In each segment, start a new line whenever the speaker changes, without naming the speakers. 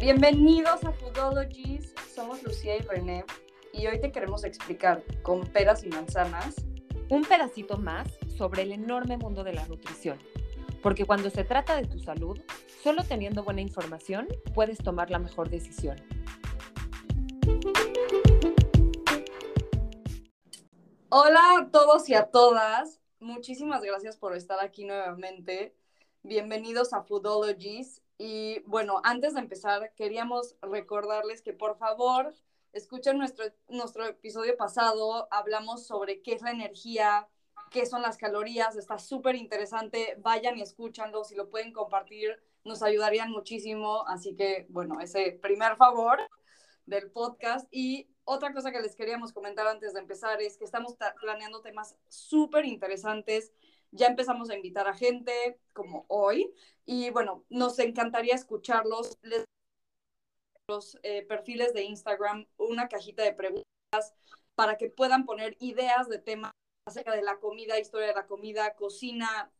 Bienvenidos a Foodologies, somos Lucía y René y hoy te queremos explicar con peras y manzanas
un pedacito más sobre el enorme mundo de la nutrición. Porque cuando se trata de tu salud, solo teniendo buena información puedes tomar la mejor decisión.
Hola a todos y a todas, muchísimas gracias por estar aquí nuevamente. Bienvenidos a Foodologies. Y bueno, antes de empezar, queríamos recordarles que por favor escuchen nuestro, nuestro episodio pasado. Hablamos sobre qué es la energía, qué son las calorías. Está súper interesante. Vayan y escúchanlo. Si lo pueden compartir, nos ayudarían muchísimo. Así que, bueno, ese primer favor del podcast. Y otra cosa que les queríamos comentar antes de empezar es que estamos planeando temas súper interesantes ya empezamos a invitar a gente como hoy y bueno, nos encantaría escucharlos. Les los eh, perfiles de Instagram una cajita de preguntas para que puedan poner ideas de temas acerca de la comida, historia de la comida, cocina,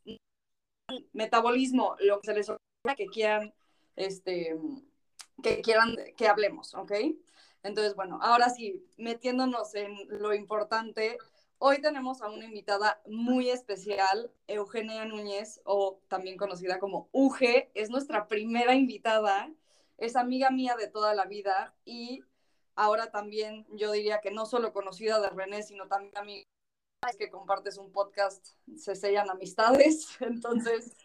metabolismo, lo que se les ocurra que quieran, este, que quieran que hablemos, ¿ok? Entonces, bueno, ahora sí, metiéndonos en lo importante, Hoy tenemos a una invitada muy especial, Eugenia Núñez, o también conocida como Uge. Es nuestra primera invitada, es amiga mía de toda la vida y ahora también yo diría que no solo conocida de René, sino también amiga que compartes un podcast, se sellan amistades. Entonces,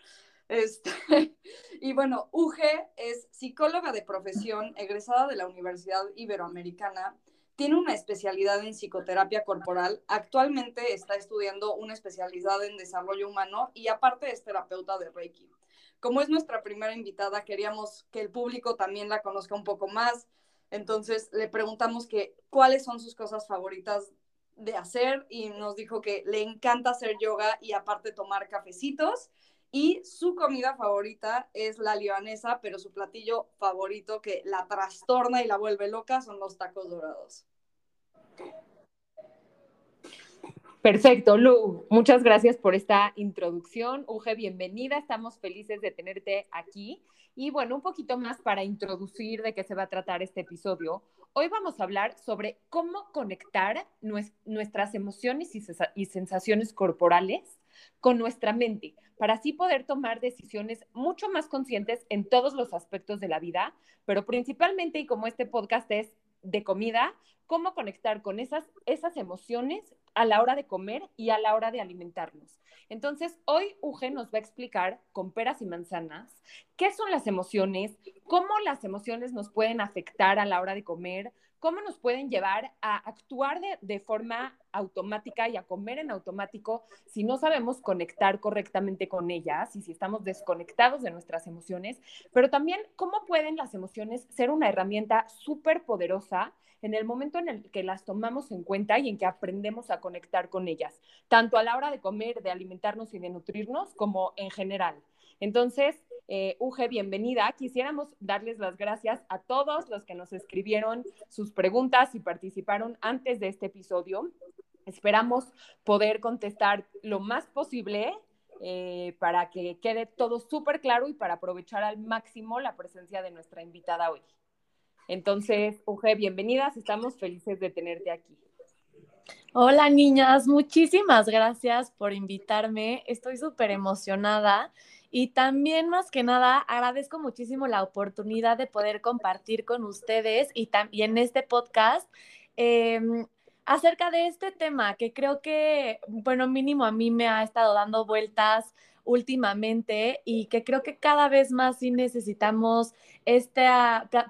este, y bueno, Uge es psicóloga de profesión, egresada de la Universidad Iberoamericana tiene una especialidad en psicoterapia corporal. Actualmente está estudiando una especialidad en desarrollo humano y aparte es terapeuta de Reiki. Como es nuestra primera invitada, queríamos que el público también la conozca un poco más. Entonces le preguntamos que cuáles son sus cosas favoritas de hacer y nos dijo que le encanta hacer yoga y aparte tomar cafecitos y su comida favorita es la libanesa, pero su platillo favorito que la trastorna y la vuelve loca son los tacos dorados.
Perfecto, Lu. Muchas gracias por esta introducción. Uge, bienvenida. Estamos felices de tenerte aquí. Y bueno, un poquito más para introducir de qué se va a tratar este episodio. Hoy vamos a hablar sobre cómo conectar nuestras emociones y sensaciones corporales con nuestra mente, para así poder tomar decisiones mucho más conscientes en todos los aspectos de la vida, pero principalmente, y como este podcast es de comida, cómo conectar con esas, esas emociones a la hora de comer y a la hora de alimentarnos. Entonces, hoy Uge nos va a explicar con peras y manzanas qué son las emociones, cómo las emociones nos pueden afectar a la hora de comer, cómo nos pueden llevar a actuar de, forma automática y a comer en automático si no sabemos conectar correctamente con ellas y si estamos desconectados de nuestras emociones, pero también cómo pueden las emociones ser una herramienta súper poderosa en el momento en el que las tomamos en cuenta y en que aprendemos a conectar con ellas, tanto a la hora de comer, de alimentarnos y de nutrirnos, como en general. Entonces, eh, Uge, bienvenida. Quisiéramos darles las gracias a todos los que nos escribieron sus preguntas y participaron antes de este episodio. Esperamos poder contestar lo más posible eh, para que quede todo súper claro y para aprovechar al máximo la presencia de nuestra invitada hoy. Entonces, Uge, bienvenidas. Estamos felices de tenerte aquí.
Hola niñas, muchísimas gracias por invitarme. Estoy súper emocionada y también, más que nada, agradezco muchísimo la oportunidad de poder compartir con ustedes y, también en este podcast em, acerca de este tema que creo que, bueno, mínimo a mí me ha estado dando vueltas últimamente y que creo que cada vez más sí necesitamos este,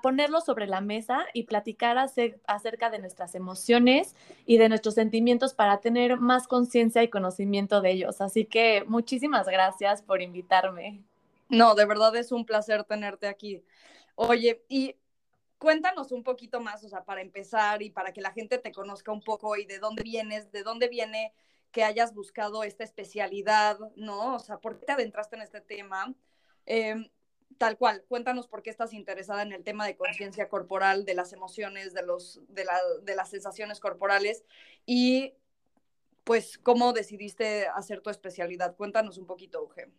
ponerlo sobre la mesa y platicar acerca de nuestras emociones y de nuestros sentimientos para tener más conciencia y conocimiento de ellos. Así que muchísimas gracias por invitarme.
No, de verdad es un placer tenerte aquí. Oye, y cuéntanos un poquito más, o sea, para empezar y para que la gente te conozca un poco y de dónde vienes, de dónde viene que hayas buscado esta especialidad, ¿no? O sea, ¿por qué te adentraste en este tema? Em, tal cual, cuéntanos por qué estás interesada en el tema de conciencia corporal, de las emociones, de, los, de, las sensaciones corporales y pues cómo decidiste hacer tu especialidad. Cuéntanos un poquito, Euge.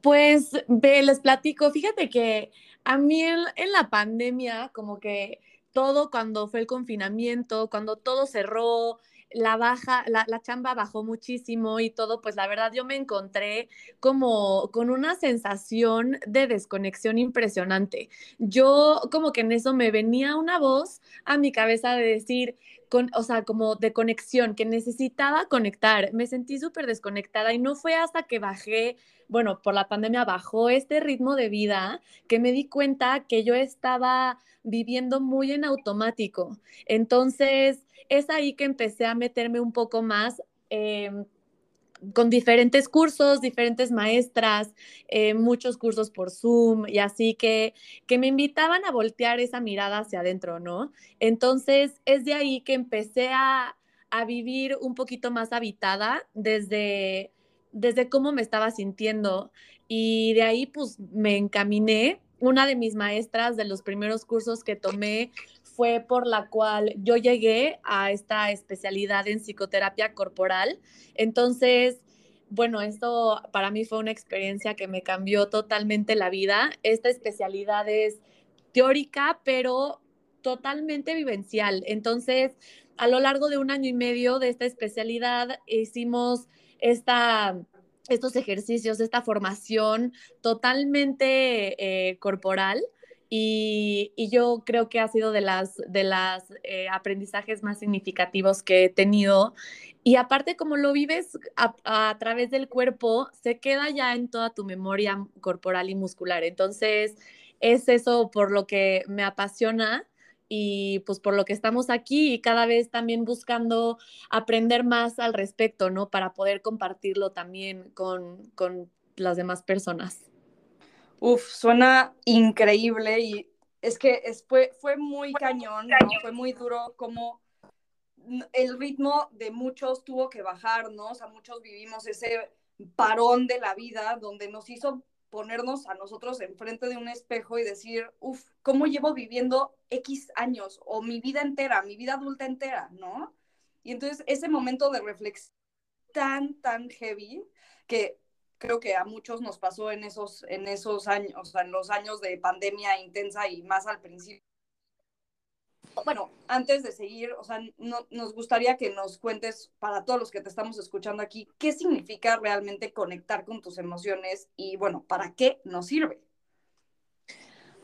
Pues les platico, fíjate que a mí en, la pandemia, como que todo cuando fue el confinamiento, cuando todo cerró, la baja, la, la, chamba bajó muchísimo y todo, pues la verdad yo me encontré como con una sensación de desconexión impresionante. Yo como que en eso me venía una voz a mi cabeza de decir, con, o sea, como de conexión, que necesitaba conectar. Me sentí súper desconectada y no fue hasta que bajé, bueno, por la pandemia bajó este ritmo de vida que me di cuenta que yo estaba viviendo muy en automático. Entonces, es ahí que empecé a meterme un poco más. Em, con diferentes cursos, diferentes maestras, eh, muchos cursos por Zoom y así que, que me invitaban a voltear esa mirada hacia adentro, ¿no? Entonces es de ahí que empecé a, a vivir un poquito más habitada desde, desde cómo me estaba sintiendo y de ahí pues me encaminé. Una de mis maestras de los primeros cursos que tomé fue por la cual yo llegué a esta especialidad en psicoterapia corporal. Entonces, bueno, esto para mí fue una experiencia que me cambió totalmente la vida. Esta especialidad es teórica, pero totalmente vivencial. Entonces, a lo largo de un año y medio de esta especialidad, hicimos esta estos ejercicios, esta formación totalmente eh, corporal y, yo creo que ha sido de las, de las eh, aprendizajes más significativos que he tenido. Y aparte, como lo vives a, a, través del cuerpo, se queda ya en toda tu memoria corporal y muscular. Entonces, es eso por lo que me apasiona y pues por lo que estamos aquí y cada vez también buscando aprender más al respecto, ¿no? Para poder compartirlo también con, con las demás personas.
Uf, suena increíble y es que fue, fue muy cañón, fue muy duro como el ritmo de muchos tuvo que bajar, ¿no? O sea, muchos vivimos ese parón de la vida donde nos hizo ponernos a nosotros enfrente de un espejo y decir, uf, ¿cómo llevo viviendo X años o mi vida entera, mi vida adulta entera, ¿no? Y entonces ese momento de reflexión tan, tan heavy que creo que a muchos nos pasó en esos, en esos años, o sea, en los años de pandemia intensa y más al principio. Bueno, antes de seguir, o sea, no, nos gustaría que nos cuentes para todos los que te estamos escuchando aquí, qué significa realmente conectar con tus emociones y, bueno, ¿para qué nos sirve?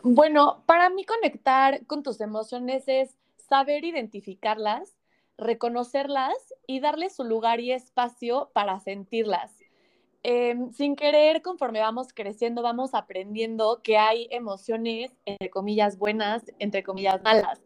Bueno, para mí conectar con tus emociones es saber identificarlas, reconocerlas y darles su lugar y espacio para sentirlas. Em, sin querer, conforme vamos creciendo, vamos aprendiendo que hay emociones, entre comillas, buenas, entre comillas, malas,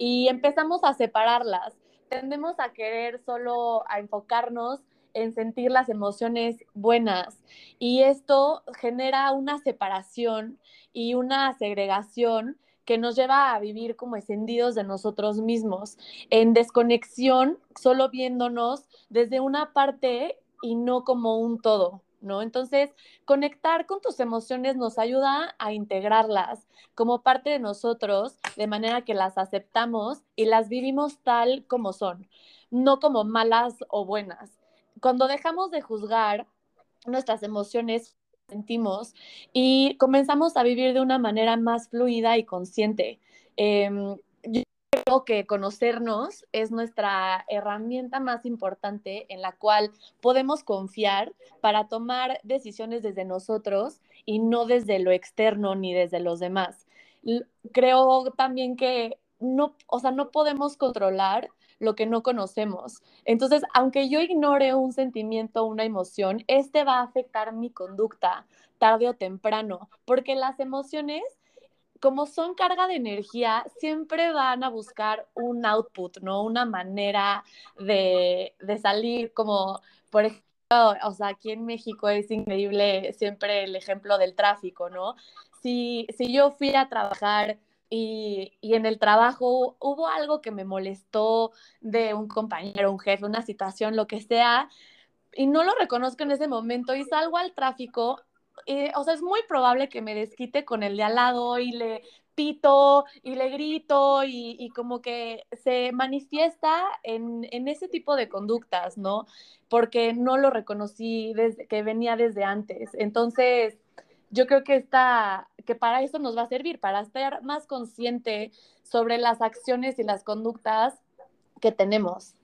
y empezamos a separarlas. Tendemos a querer solo a enfocarnos en sentir las emociones buenas y esto genera una separación y una segregación que nos lleva a vivir como escendidos de nosotros mismos, en desconexión, solo viéndonos desde una parte y no como un todo, ¿no? Entonces, conectar con tus emociones nos ayuda a integrarlas como parte de nosotros, de manera que las aceptamos y las vivimos tal como son, no como malas o buenas. Cuando dejamos de juzgar nuestras emociones, sentimos y comenzamos a vivir de una manera más fluida y consciente. Eh, que conocernos es nuestra herramienta más importante en la cual podemos confiar para tomar decisiones desde nosotros y no desde lo externo ni desde los demás. Creo también que no, o sea, no podemos controlar lo que no conocemos. Entonces, aunque yo ignore un sentimiento, una emoción, este va a afectar mi conducta tarde o temprano, porque las emociones como son carga de energía, siempre van a buscar un output, ¿no? Una manera de, salir, como por ejemplo, o sea, aquí en México es increíble siempre el ejemplo del tráfico, ¿no? Si, si yo fui a trabajar y, y, en el trabajo hubo algo que me molestó de un compañero, un jefe, una situación, lo que sea, y no lo reconozco en ese momento y salgo al tráfico, o sea, es muy probable que me desquite con el de al lado y le pito y le grito y, como que se manifiesta en, en, ese tipo de conductas, ¿no? Porque no lo reconocí desde que venía desde antes. Entonces, yo creo que está, que para eso nos va a servir, para estar más consciente sobre las acciones y las conductas que tenemos.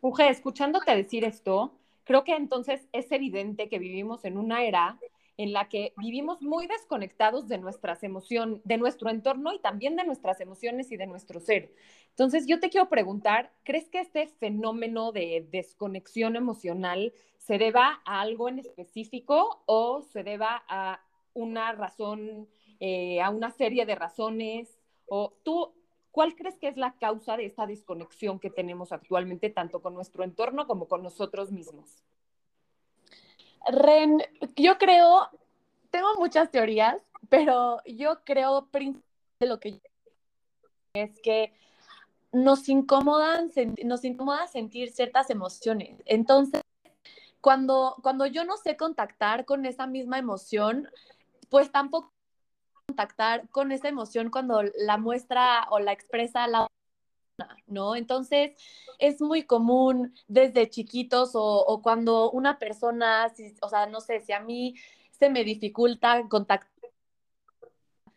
Uge, escuchándote decir esto, creo que entonces es evidente que vivimos en una era en la que vivimos muy desconectados de nuestras emociones, de nuestro entorno y también de nuestras emociones y de nuestro ser. Entonces, yo te quiero preguntar, ¿crees que este fenómeno de desconexión emocional se deba a algo en específico o se deba a una razón, eh, a una serie de razones? ¿O tú, cuál crees que es la causa de esta desconexión que tenemos actualmente, tanto con nuestro entorno como con nosotros mismos?
Ren, yo creo, tengo muchas teorías, pero yo creo de lo que es que nos incomodan, nos incomoda sentir ciertas emociones. Entonces, cuando, cuando yo no sé contactar con esa misma emoción, pues tampoco contactar con esa emoción cuando la muestra o la expresa la ¿no? Entonces, es muy común desde chiquitos o, cuando una persona, o sea, no sé, si a mí se me dificulta contactar,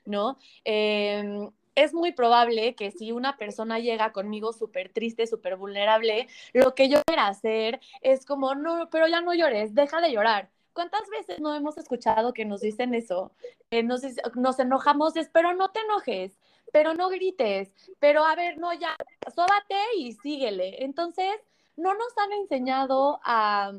¿no? Em, es muy probable que si una persona llega conmigo súper triste, súper vulnerable, lo que yo quiera hacer es como, no, pero ya no llores, deja de llorar. ¿Cuántas veces no hemos escuchado que nos dicen eso? nos, nos enojamos, es, pero no te enojes pero no grites, pero a ver, no, ya, sóbate y síguele. Entonces, no nos han enseñado a,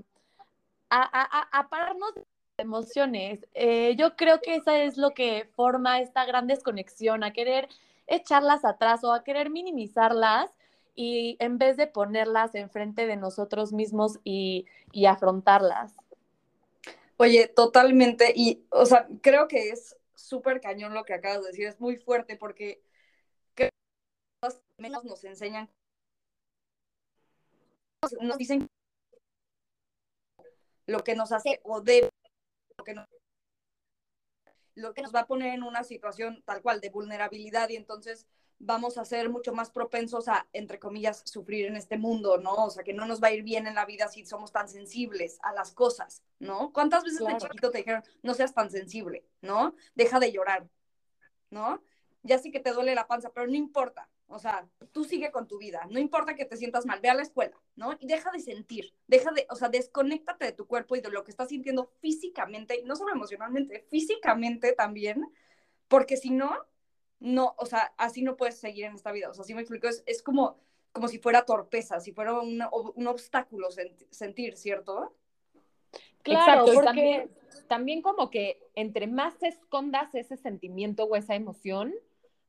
a, pararnos de emociones. Eh, yo creo que eso es lo que forma esta gran desconexión, a querer echarlas atrás o a querer minimizarlas y en vez de ponerlas enfrente de nosotros mismos y, y afrontarlas.
Oye, totalmente. Y, o sea, creo que es súper cañón lo que acabas de decir, es muy fuerte porque menos nos enseñan, nos dicen lo que nos hace o debe, lo que nos, lo que nos va a poner en una situación tal cual de vulnerabilidad y entonces vamos a ser mucho más propensos a, entre comillas, sufrir en este mundo, ¿no? O sea, que no nos va a ir bien en la vida si somos tan sensibles a las cosas, ¿no? ¿Cuántas veces de chiquito te dijeron, no seas tan sensible, ¿no? Deja de llorar, ¿no? Ya sí que te duele la panza, pero no importa, o sea, tú sigue con tu vida, no importa que te sientas mal, ve a la escuela, ¿no? Y deja de sentir, deja de, o sea, desconéctate de tu cuerpo y de lo que estás sintiendo físicamente, y no solo emocionalmente, físicamente también, porque si no, no, o sea, así no puedes seguir en esta vida, o sea, así me explico, es, es como, como si fuera torpeza, si fuera un, un obstáculo sentir, ¿cierto?
Claro, porque... también, también como que entre más escondas ese sentimiento o esa emoción,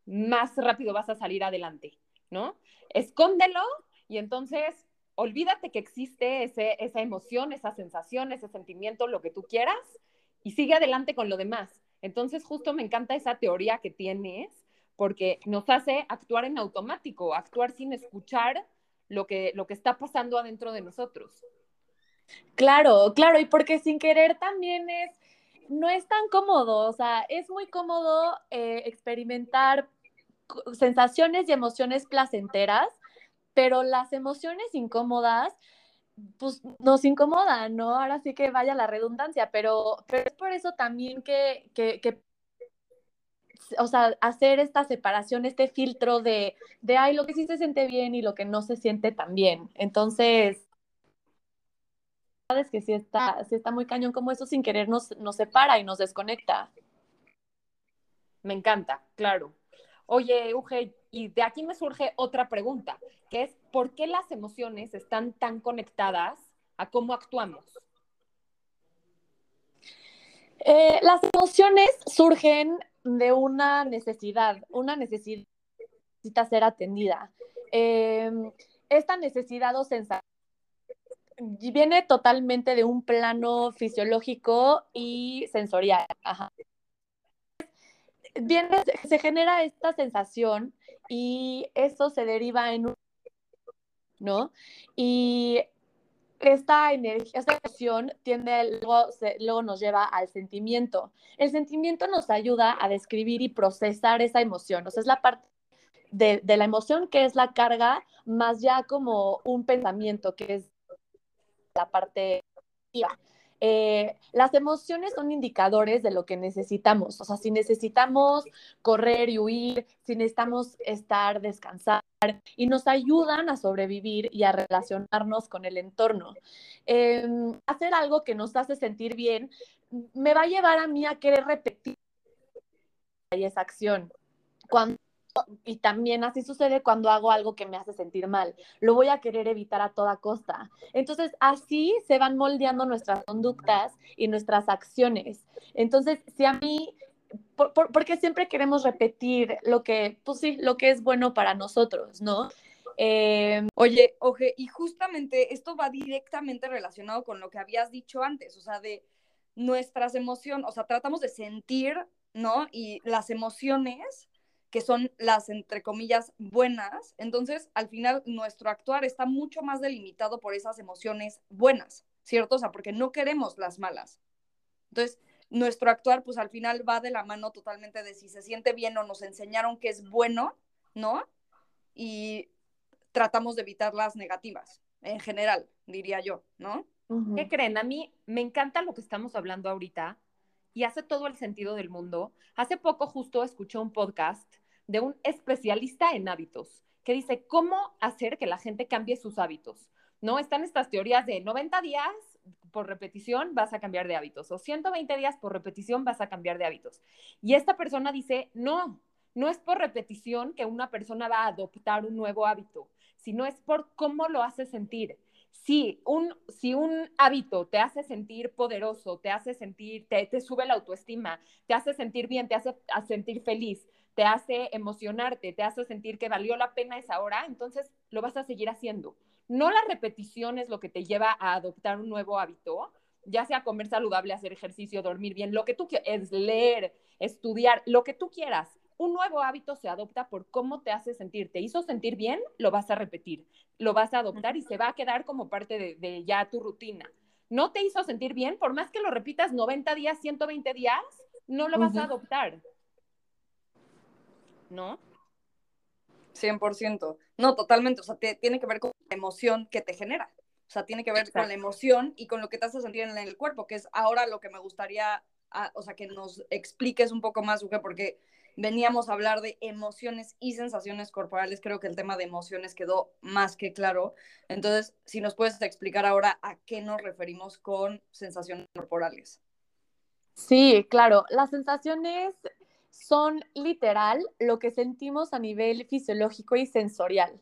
más rápido vas a salir adelante, ¿no? Escóndelo y entonces olvídate que existe ese, esa emoción, esa sensación, ese sentimiento, lo que tú quieras, y sigue adelante con lo demás. Entonces, justo me encanta esa teoría que tienes, porque nos hace actuar en automático, actuar sin escuchar lo que, lo que está pasando adentro de nosotros.
Claro, claro, y porque sin querer también es, no es tan cómodo, o sea, es muy cómodo eh, experimentar sensaciones y emociones placenteras, pero las emociones incómodas, pues nos incomodan, ¿no? Ahora sí que vaya la redundancia, pero, pero es por eso también que, que, o sea, hacer esta separación, este filtro de, de, ay, lo que sí se siente bien y lo que no se siente tan bien. Entonces, es que sí está, sí está muy cañón como eso sin querer nos, nos separa y nos desconecta.
Me encanta, claro. Oye, Uge, y de aquí me surge otra pregunta, que es, ¿por qué las emociones están tan conectadas a cómo actuamos?
Eh, las emociones surgen de una necesidad, una necesidad necesita ser atendida. Em, esta necesidad o sensación viene totalmente de un plano fisiológico y sensorial. Ajá viene, se genera esta sensación y eso se deriva en un, ¿no? Y esta energía, esta emoción tiende, luego, luego nos lleva al sentimiento. El sentimiento nos ayuda a describir y procesar esa emoción. O es la parte de, de la emoción que es la carga, más ya como un pensamiento que es la parte eh, las emociones son indicadores de lo que necesitamos. O sea, si necesitamos correr y huir, si necesitamos estar, descansar, y nos ayudan a sobrevivir y a relacionarnos con el entorno. Em, hacer algo que nos hace sentir bien me va a llevar a mí a querer repetir esa acción. Cuando y también así sucede cuando hago algo que me hace sentir mal. Lo voy a querer evitar a toda costa. Entonces, así se van moldeando nuestras conductas y nuestras acciones. Entonces, si a mí, porque siempre queremos repetir lo que, pues sí, lo que es bueno para nosotros, ¿no?
Eh, Oye, Oje, y justamente esto va directamente relacionado con lo que habías dicho antes, o sea, de nuestras emociones, o sea, tratamos de sentir, ¿no? Y las emociones que son las, entre comillas, buenas, entonces al final nuestro actuar está mucho más delimitado por esas emociones buenas, ¿cierto? O sea, porque no queremos las malas. Entonces, nuestro actuar, pues al final va de la mano totalmente de si se siente bien o nos enseñaron que es bueno, ¿no? Y tratamos de evitar las negativas, en general, diría yo, ¿no?
¿Qué creen? A mí me encanta lo que estamos hablando ahorita y hace todo el sentido del mundo. Hace poco justo escuché un podcast de un especialista en hábitos que dice cómo hacer que la gente cambie sus hábitos. ¿No? Están estas teorías de 90 días por repetición vas a cambiar de hábitos o 120 días por repetición vas a cambiar de hábitos. Y esta persona dice, no, no es por repetición que una persona va a adoptar un nuevo hábito, sino es por cómo lo hace sentir si un, si un hábito te hace sentir poderoso, te hace sentir, te, te sube la autoestima, te hace sentir bien, te hace sentir feliz, te hace emocionarte, te hace sentir que valió la pena esa hora, entonces lo vas a seguir haciendo. No la repetición es lo que te lleva a adoptar un nuevo hábito, ya sea comer saludable, hacer ejercicio, dormir bien, lo que tú quieras, leer, estudiar, lo que tú quieras un nuevo hábito se adopta por cómo te hace sentir. Te hizo sentir bien, lo vas a repetir, lo vas a adoptar y se va a quedar como parte de, ya tu rutina. No te hizo sentir bien, por más que lo repitas 90 días, 120 días, no lo vas a adoptar. ¿No?
100%. No, totalmente. O sea, tiene que ver con la emoción que te genera. O sea, tiene que ver con la emoción y con lo que te hace sentir en el cuerpo, que es ahora lo que me gustaría, ah, o sea, que nos expliques un poco más, Uge, porque veníamos a hablar de emociones y sensaciones corporales. Creo que el tema de emociones quedó más que claro. Entonces, si nos puedes explicar ahora a qué nos referimos con sensaciones corporales.
Sí, claro. Las sensaciones son literal lo que sentimos a nivel fisiológico y sensorial.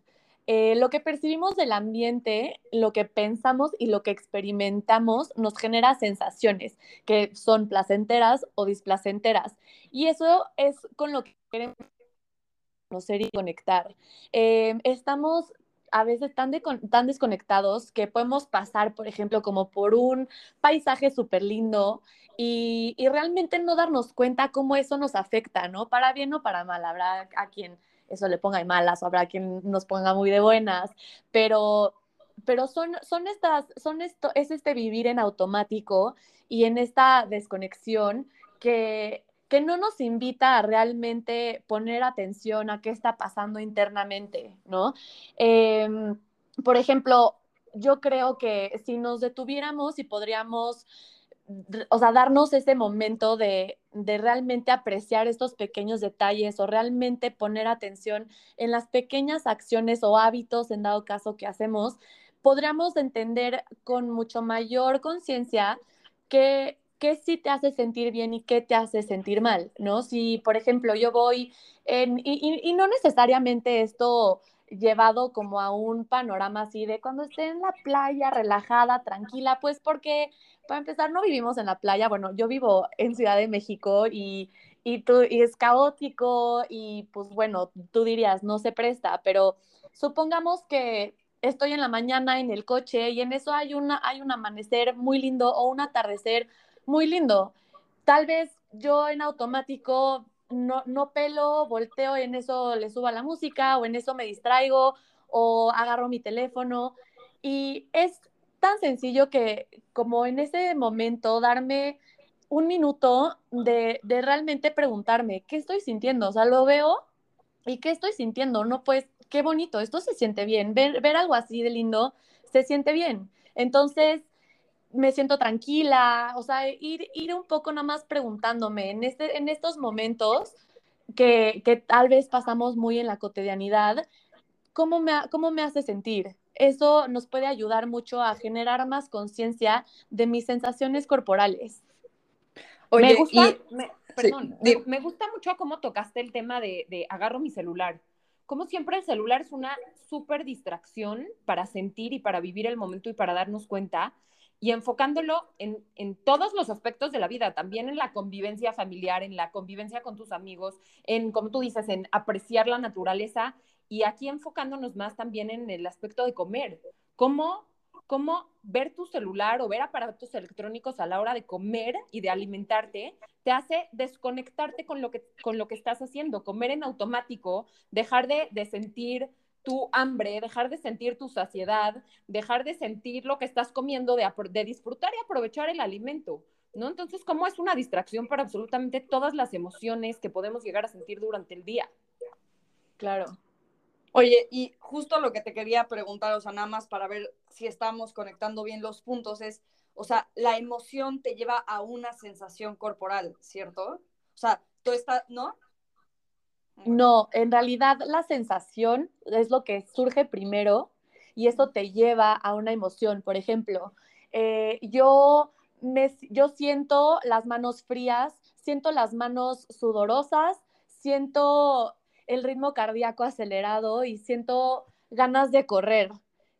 Eh, lo que percibimos del ambiente, lo que pensamos y lo que experimentamos nos genera sensaciones que son placenteras o displacenteras. Y eso es con lo que queremos conocer y conectar. Eh, estamos a veces tan, desconectados que podemos pasar, por ejemplo, como por un paisaje súper lindo y, y, realmente no darnos cuenta cómo eso nos afecta, ¿no? Para bien o para mal. Habrá a quien eso le ponga de malas, o habrá quien nos ponga muy de buenas, pero, pero son, son estas, son esto, es este vivir en automático y en esta desconexión que, que no nos invita a realmente poner atención a qué está pasando internamente, ¿no? Em, por ejemplo, yo creo que si nos detuviéramos y podríamos o sea, darnos ese momento de, de, realmente apreciar estos pequeños detalles o realmente poner atención en las pequeñas acciones o hábitos, en dado caso que hacemos, podríamos entender con mucho mayor conciencia que qué sí te hace sentir bien y qué te hace sentir mal, ¿no? Si, por ejemplo, yo voy en, y, y no necesariamente esto llevado como a un panorama así de cuando esté en la playa relajada, tranquila, pues porque para empezar no vivimos en la playa, bueno, yo vivo en Ciudad de México y, y, tú, y es caótico y pues bueno, tú dirías, no se presta, pero supongamos que estoy en la mañana en el coche y en eso hay, una, hay un amanecer muy lindo o un atardecer muy lindo. Tal vez yo en automático no, no pelo, volteo, en eso le subo la música o en eso me distraigo o agarro mi teléfono. Y es tan sencillo que como en ese momento darme un minuto de, de realmente preguntarme, ¿qué estoy sintiendo? O sea, lo veo y ¿qué estoy sintiendo? No, pues, qué bonito, esto se siente bien, ver, ver algo así de lindo se siente bien. Entonces, me siento tranquila, o sea, ir, ir un poco nada más preguntándome en, este, en estos momentos que, que tal vez pasamos muy en la cotidianidad, ¿cómo me, ¿cómo me hace sentir? Eso nos puede ayudar mucho a generar más conciencia de mis sensaciones corporales.
Oye, me gusta, perdón, me, gusta mucho cómo tocaste el tema de, de agarro mi celular. Como siempre el celular es una súper distracción para sentir y para vivir el momento y para darnos cuenta y enfocándolo en, en, todos los aspectos de la vida, también en la convivencia familiar, en la convivencia con tus amigos, en, como tú dices, en apreciar la naturaleza y aquí enfocándonos más también en el aspecto de comer. ¿Cómo, cómo ver tu celular o ver aparatos electrónicos a la hora de comer y de alimentarte te hace desconectarte con lo que, con lo que estás haciendo, comer en automático, dejar de, de sentir tu hambre, dejar de sentir tu saciedad, dejar de sentir lo que estás comiendo, de, disfrutar y aprovechar el alimento. ¿No? Entonces, ¿cómo es una distracción para absolutamente todas las emociones que podemos llegar a sentir durante el día?
Claro.
Oye, y justo lo que te quería preguntar, o sea, nada más para ver si estamos conectando bien los puntos, es, o sea, la emoción te lleva a una sensación corporal, ¿cierto? O sea, tú estás, ¿no?
No, en realidad la sensación es lo que surge primero y eso te lleva a una emoción. Por ejemplo, eh, yo, me, yo siento las manos frías, siento las manos sudorosas, siento el ritmo cardíaco acelerado y siento ganas de correr.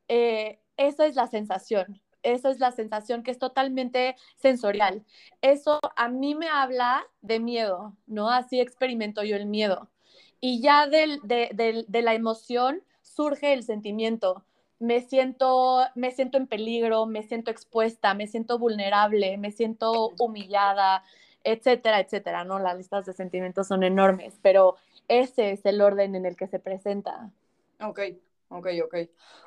Eh, esa es la sensación. Esa es la sensación que es totalmente sensorial. Eso a mí me habla de miedo, ¿no? Así experimento yo el miedo. Y ya de, de, la emoción surge el sentimiento. Me siento, me siento en peligro, me siento expuesta, me siento vulnerable, me siento humillada, etcétera, etcétera, ¿no? Las listas de sentimientos son enormes, pero ese es el orden en el que se presenta.
Ok, ok, ok.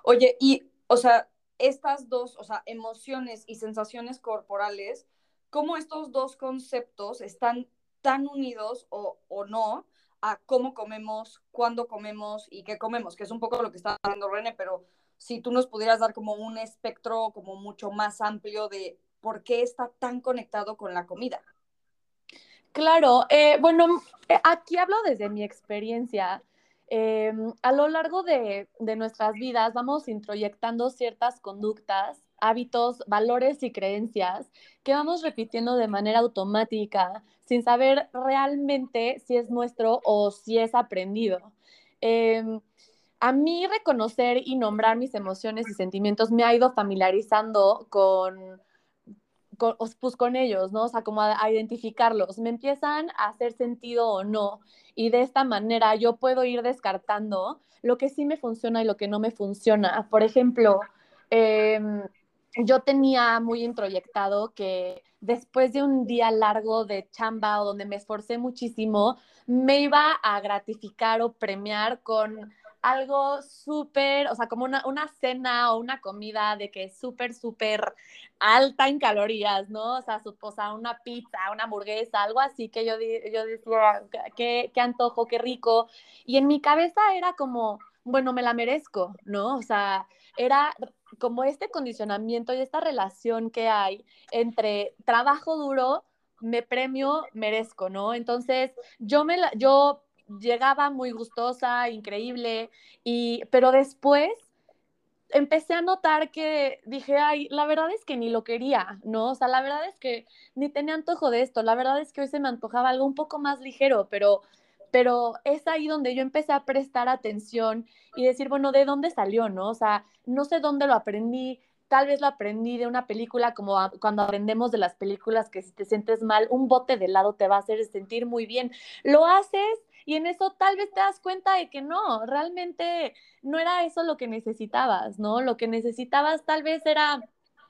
Oye, y, o sea, estas dos, o sea, emociones y sensaciones corporales, ¿cómo estos dos conceptos están tan unidos o, o no a cómo comemos, cuándo comemos y qué comemos, que es un poco lo que está haciendo René, pero si tú nos pudieras dar como un espectro como mucho más amplio de por qué está tan conectado con la comida.
Claro, eh, bueno, eh, aquí hablo desde mi experiencia. Eh, a lo largo de, de nuestras vidas vamos introyectando ciertas conductas hábitos, valores y creencias que vamos repitiendo de manera automática sin saber realmente si es nuestro o si es aprendido. Em, a mí reconocer y nombrar mis emociones y sentimientos me ha ido familiarizando con, con, pues, con ellos, ¿no? O sea, como a, identificarlos. Me empiezan a hacer sentido o no. Y de esta manera yo puedo ir descartando lo que sí me funciona y lo que no me funciona. Por ejemplo, eh, yo tenía muy introyectado que después de un día largo de chamba o donde me esforcé muchísimo, me iba a gratificar o premiar con algo súper, o sea, como una, cena o una comida de que es súper, súper alta en calorías, ¿no? O sea, sea, una pizza, una hamburguesa, algo así que yo, yo decía, qué, qué antojo, qué rico. Y en mi cabeza era como, bueno, me la merezco, ¿no? O sea, era como este condicionamiento y esta relación que hay entre trabajo duro, me premio, merezco, ¿no? Entonces, yo me la, yo llegaba muy gustosa, increíble, y, pero después empecé a notar que dije, ay, la verdad es que ni lo quería, ¿no? O sea, la verdad es que ni tenía antojo de esto, la verdad es que hoy se me antojaba algo un poco más ligero, pero pero es ahí donde yo empecé a prestar atención y decir, bueno, ¿de dónde salió, no? O sea, no sé dónde lo aprendí, tal vez lo aprendí de una película como cuando aprendemos de las películas que si te sientes mal, un bote de helado te va a hacer sentir muy bien. Lo haces y en eso tal vez te das cuenta de que no, realmente no era eso lo que necesitabas, ¿no? Lo que necesitabas tal vez era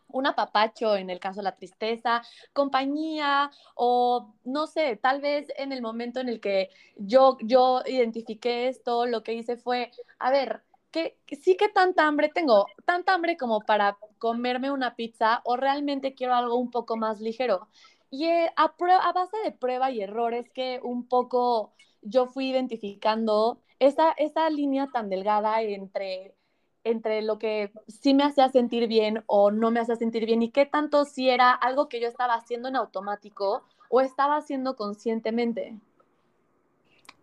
un apapacho en el caso de la tristeza, compañía o no sé, tal vez en el momento en el que yo, yo identifiqué esto, lo que hice fue, a ver, que, sí que tanta hambre tengo, tanta hambre como para comerme una pizza o realmente quiero algo un poco más ligero. Y eh, a, a base de prueba y errores que un poco yo fui identificando esa, esa línea tan delgada entre, entre lo que sí me hacía sentir bien o no me hacía sentir bien y qué tanto si era algo que yo estaba haciendo en automático o estaba haciendo conscientemente.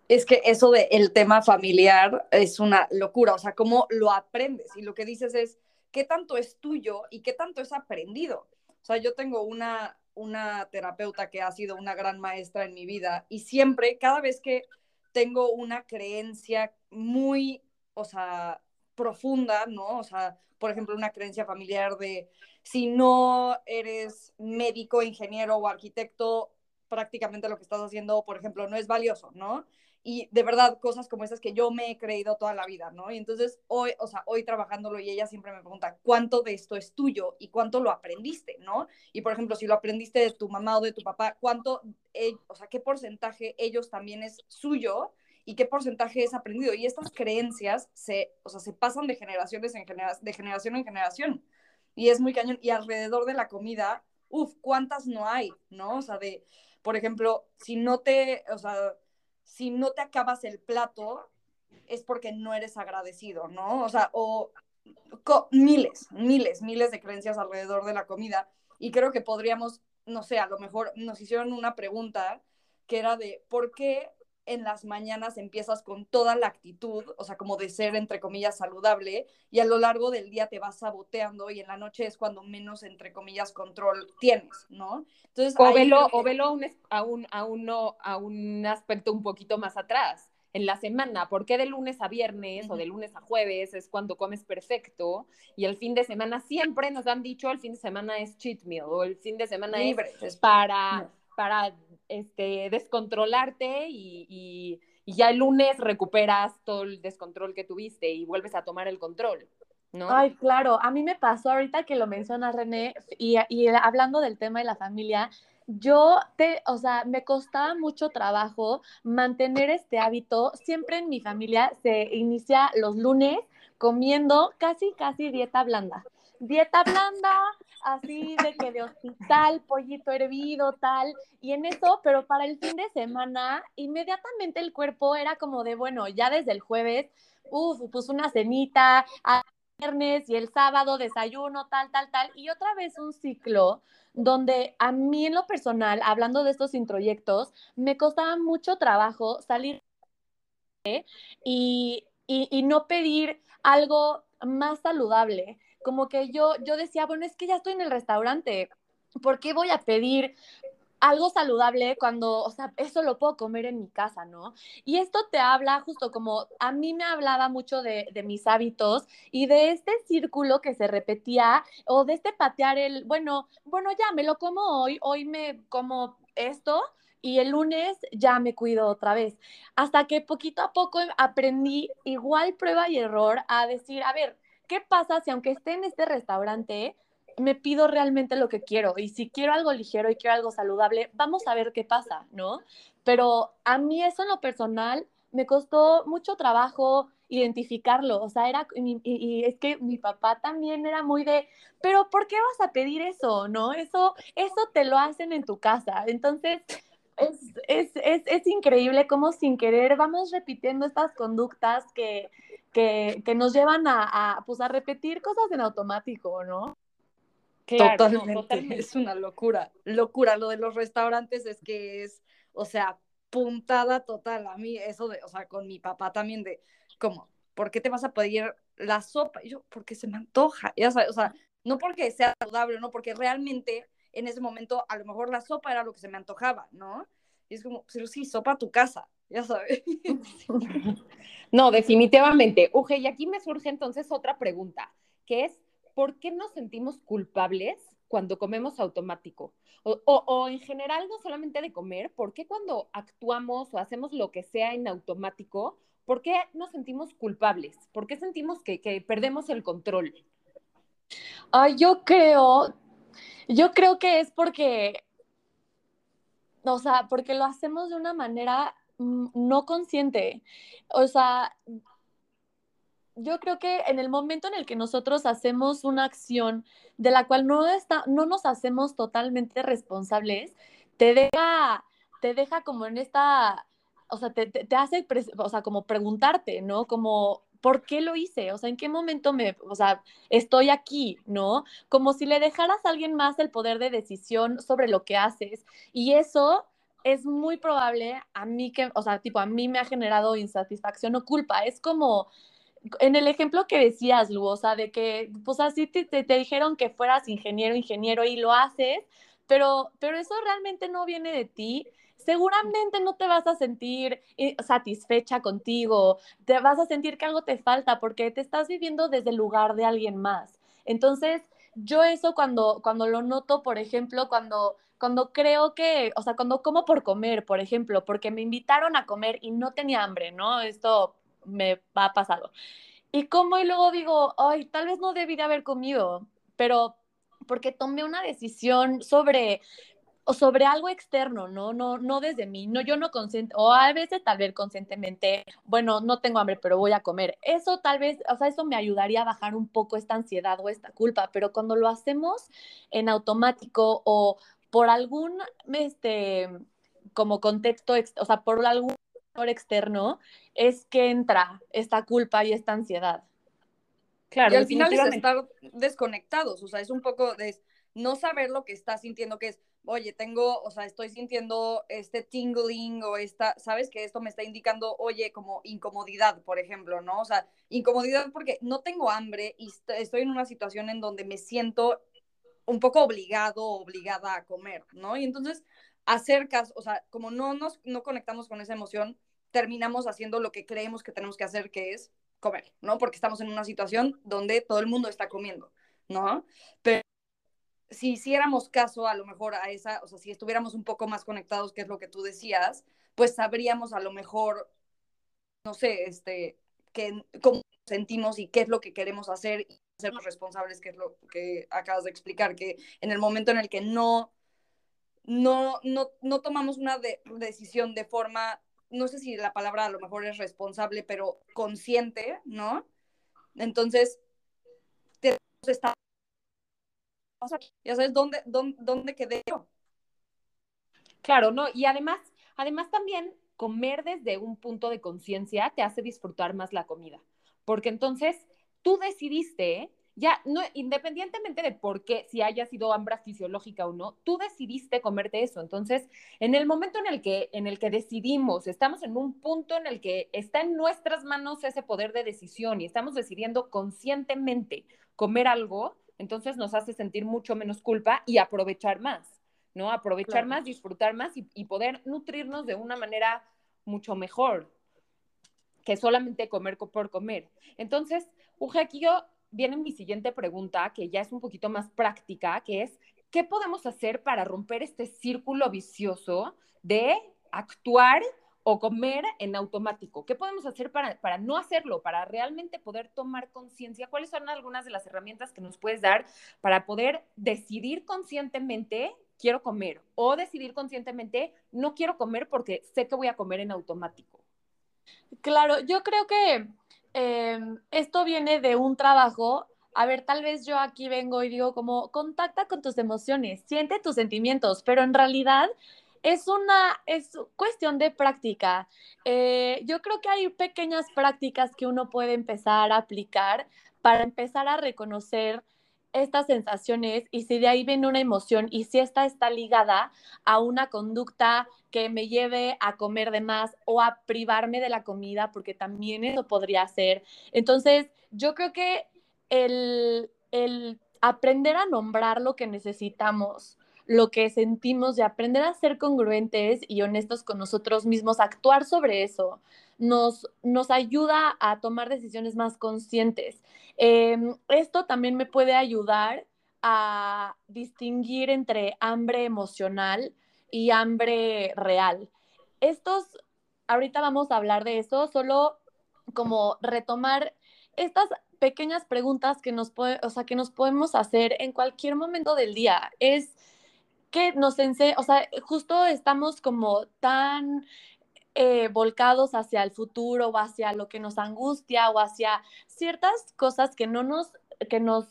Es que eso del el tema familiar es una locura, o sea, cómo lo aprendes y lo que dices es qué tanto es tuyo y qué tanto es aprendido. O sea, yo tengo una, una terapeuta que ha sido una gran maestra en mi vida y siempre, cada vez que tengo una creencia muy, o sea, profunda, ¿no? O sea, por ejemplo, una creencia familiar de si no eres médico, ingeniero o arquitecto, prácticamente lo que estás haciendo, por ejemplo, no es valioso, ¿no? y de verdad cosas como esas que yo me he creído toda la vida, ¿no? Y entonces hoy, o sea, hoy trabajándolo y ella siempre me pregunta, ¿cuánto de esto es tuyo y cuánto lo aprendiste, ¿no? Y por ejemplo, si lo aprendiste de tu mamá o de tu papá, ¿cuánto, e, o sea, qué porcentaje ellos también es suyo y qué porcentaje es aprendido? Y estas creencias se, o sea, se pasan de generaciones en generación, de generación en generación. Y es muy cañón. Y alrededor de la comida, uff, ¿cuántas no hay, no? O sea, de, por ejemplo, si no te, o sea, si no te acabas el plato, es porque no eres agradecido, ¿no? O sea, o miles, miles, miles de creencias alrededor de la comida. Y creo que podríamos, no sé, a lo mejor nos hicieron una pregunta que era de, ¿por qué en las mañanas empiezas con toda la actitud, o sea, como de ser, entre comillas, saludable, y a lo largo del día te vas saboteando y en la noche es cuando menos, entre comillas, control tienes, ¿no?
Entonces, o velo, o velo a, un, a, a un aspecto un poquito más atrás en la semana, ¿por qué de lunes a viernes o de lunes a jueves es cuando comes perfecto y el fin de semana siempre nos han dicho el fin de semana es cheat meal o el fin de semana es para, para este, descontrolarte y, ya el lunes recuperas todo el descontrol que tuviste y vuelves a tomar el control. ¿No?
Ay, claro, a mí me pasó ahorita que lo menciona René y, y, hablando del tema de la familia, yo te, o sea, me costaba mucho trabajo mantener este hábito. Siempre en mi familia se inicia los lunes comiendo casi, casi dieta blanda. Dieta blanda, así de que de hospital, pollito hervido, tal, y en eso, pero para el fin de semana, inmediatamente el cuerpo era como de, bueno, ya desde el jueves, uff, pues una cenita, a viernes y el sábado desayuno, tal, tal, tal, y otra vez un ciclo donde a mí en lo personal, hablando de estos introyectos, me costaba mucho trabajo salir y, y, y no pedir algo más saludable como que yo, yo decía, bueno, es que ya estoy en el restaurante, ¿por qué voy a pedir algo saludable cuando, o sea, eso lo puedo comer en mi casa, ¿no? Y esto te habla justo como a mí me hablaba mucho de, de, mis hábitos y de este círculo que se repetía o de este patear el, bueno, bueno, ya me lo como hoy, hoy me como esto y el lunes ya me cuido otra vez. Hasta que poquito a poco aprendí igual prueba y error a decir, a ver, ¿qué pasa si aunque esté en este restaurante, me pido realmente lo que quiero? Y si quiero algo ligero y quiero algo saludable, vamos a ver qué pasa, ¿no? Pero a mí eso en lo personal me costó mucho trabajo identificarlo, o sea, era, y, es que mi papá también era muy de, pero ¿por qué vas a pedir eso? ¿No? Eso, eso te lo hacen en tu casa. Entonces, es, es, es, es increíble cómo sin querer vamos repitiendo estas conductas que, que, nos llevan a, pues, a repetir cosas en automático, ¿no?
totalmente. Es una locura, locura. Lo de los restaurantes es que es, o sea, puntada total. A mí eso de, o sea, con mi papá también de, como, ¿por qué te vas a pedir la sopa? Y yo, porque se me antoja. Ya sabes, o sea, no porque sea saludable, no, porque realmente en ese momento a lo mejor la sopa era lo que se me antojaba, ¿no? Y es como, pero sí, sopa a tu casa, ya sabes.
No, definitivamente. Uge, y aquí me surge entonces otra pregunta, que es, ¿por qué nos sentimos culpables cuando comemos automático? O, o, en general, no solamente de comer, ¿por qué cuando actuamos o hacemos lo que sea en automático, ¿por qué nos sentimos culpables? ¿Por qué sentimos que, que perdemos el control?
Ay, yo creo, yo creo que es porque, o sea, porque lo hacemos de una manera no consciente. O sea, yo creo que en el momento en el que nosotros hacemos una acción de la cual no, está, no nos hacemos totalmente responsables, te deja, te deja como en esta, o sea, te, te, hace, o sea, como preguntarte, ¿no? Como, ¿por qué lo hice? O sea, ¿en qué momento me, o sea, estoy aquí, ¿no? Como si le dejaras a alguien más el poder de decisión sobre lo que haces. Y eso es muy probable a mí que, o sea, tipo, a mí me ha generado insatisfacción o culpa. Es como, en el ejemplo que decías, Lu, o sea, de que, pues así te, te, dijeron que fueras ingeniero, ingeniero y lo haces, pero, pero eso realmente no viene de ti. Seguramente no te vas a sentir eh, satisfecha contigo, te vas a sentir que algo te falta porque te estás viviendo desde el lugar de alguien más. Entonces, yo eso cuando, cuando lo noto, por ejemplo, cuando, cuando creo que, o sea, cuando como por comer, por ejemplo, porque me invitaron a comer y no tenía hambre, ¿no? Esto me ha pasado. Y como y luego digo, ay, tal vez no debí de haber comido, pero porque tomé una decisión sobre o sobre algo externo, ¿no? No, no desde mí, no, yo no consiento, o a veces tal vez conscientemente, bueno, no tengo hambre, pero voy a comer. Eso tal vez, o sea, eso me ayudaría a bajar un poco esta ansiedad o esta culpa, pero cuando lo hacemos en automático o por algún, este, como contexto, o sea, por algún externo, es que entra esta culpa y esta ansiedad.
Claro. Y al final es estar desconectados, o sea, es un poco de no saber lo que estás sintiendo, que es, oye, tengo, o sea, estoy sintiendo este tingling o esta, ¿sabes? Que esto me está indicando, oye, como incomodidad, por ejemplo, ¿no? O sea, incomodidad porque no tengo hambre y estoy en una situación en donde me siento un poco obligado obligada a comer, ¿no? Y entonces acercas, o sea, como no nos no conectamos con esa emoción, terminamos haciendo lo que creemos que tenemos que hacer, que es comer, ¿no? Porque estamos en una situación donde todo el mundo está comiendo, ¿no? Pero si hiciéramos caso a lo mejor a esa, o sea, si estuviéramos un poco más conectados, que es lo que tú decías, pues sabríamos a lo mejor, no sé, este, que, cómo sentimos y qué es lo que queremos hacer sernos responsables, que es lo que acabas de explicar, que en el momento en el que no, no, no, no tomamos una decisión de forma no sé si la palabra a lo mejor es responsable, pero consciente, ¿no? Entonces, te está... ya sabes dónde, dónde, dónde quedé yo.
Claro, no, y además, además también comer desde un punto de conciencia te hace disfrutar más la comida, porque entonces tú decidiste ya no, independientemente de por qué, si haya sido hambre fisiológica o no, tú decidiste comerte eso. Entonces, en el momento en el que, en el que decidimos, estamos en un punto en el que está en nuestras manos ese poder de decisión y estamos decidiendo conscientemente comer algo, entonces nos hace sentir mucho menos culpa y aprovechar más, ¿no? Aprovechar más, disfrutar más y, poder nutrirnos de una manera mucho mejor que solamente comer por comer. Entonces, Uge, aquí yo viene mi siguiente pregunta, que ya es un poquito más práctica, que es, ¿qué podemos hacer para romper este círculo vicioso de actuar o comer en automático? ¿Qué podemos hacer para, para no hacerlo, para realmente poder tomar conciencia? ¿Cuáles son algunas de las herramientas que nos puedes dar para poder decidir conscientemente quiero comer o decidir conscientemente no quiero comer porque sé que voy a comer en automático?
Claro, yo creo que Em, esto viene de un trabajo. A ver, tal vez yo aquí vengo y digo como, contacta con tus emociones, siente tus sentimientos, pero en realidad es una, es cuestión de práctica. Eh, yo creo que hay pequeñas prácticas que uno puede empezar a aplicar para empezar a reconocer estas sensaciones y si de ahí viene una emoción y si esta está ligada a una conducta que me lleve a comer de más o a privarme de la comida, porque también eso podría ser. Entonces, yo creo que el, el aprender a nombrar lo que necesitamos, lo que sentimos y aprender a ser congruentes y honestos con nosotros mismos, actuar sobre eso, nos, nos ayuda a tomar decisiones más conscientes. Em, esto también me puede ayudar a distinguir entre hambre emocional y hambre real. Estos, ahorita vamos a hablar de eso, solo como retomar estas pequeñas preguntas que nos, puede, o sea, que nos podemos hacer en cualquier momento del día. Es que nos enseña, o sea, justo estamos como tan eh, volcados hacia el futuro o hacia lo que nos angustia o hacia ciertas cosas que no nos, que nos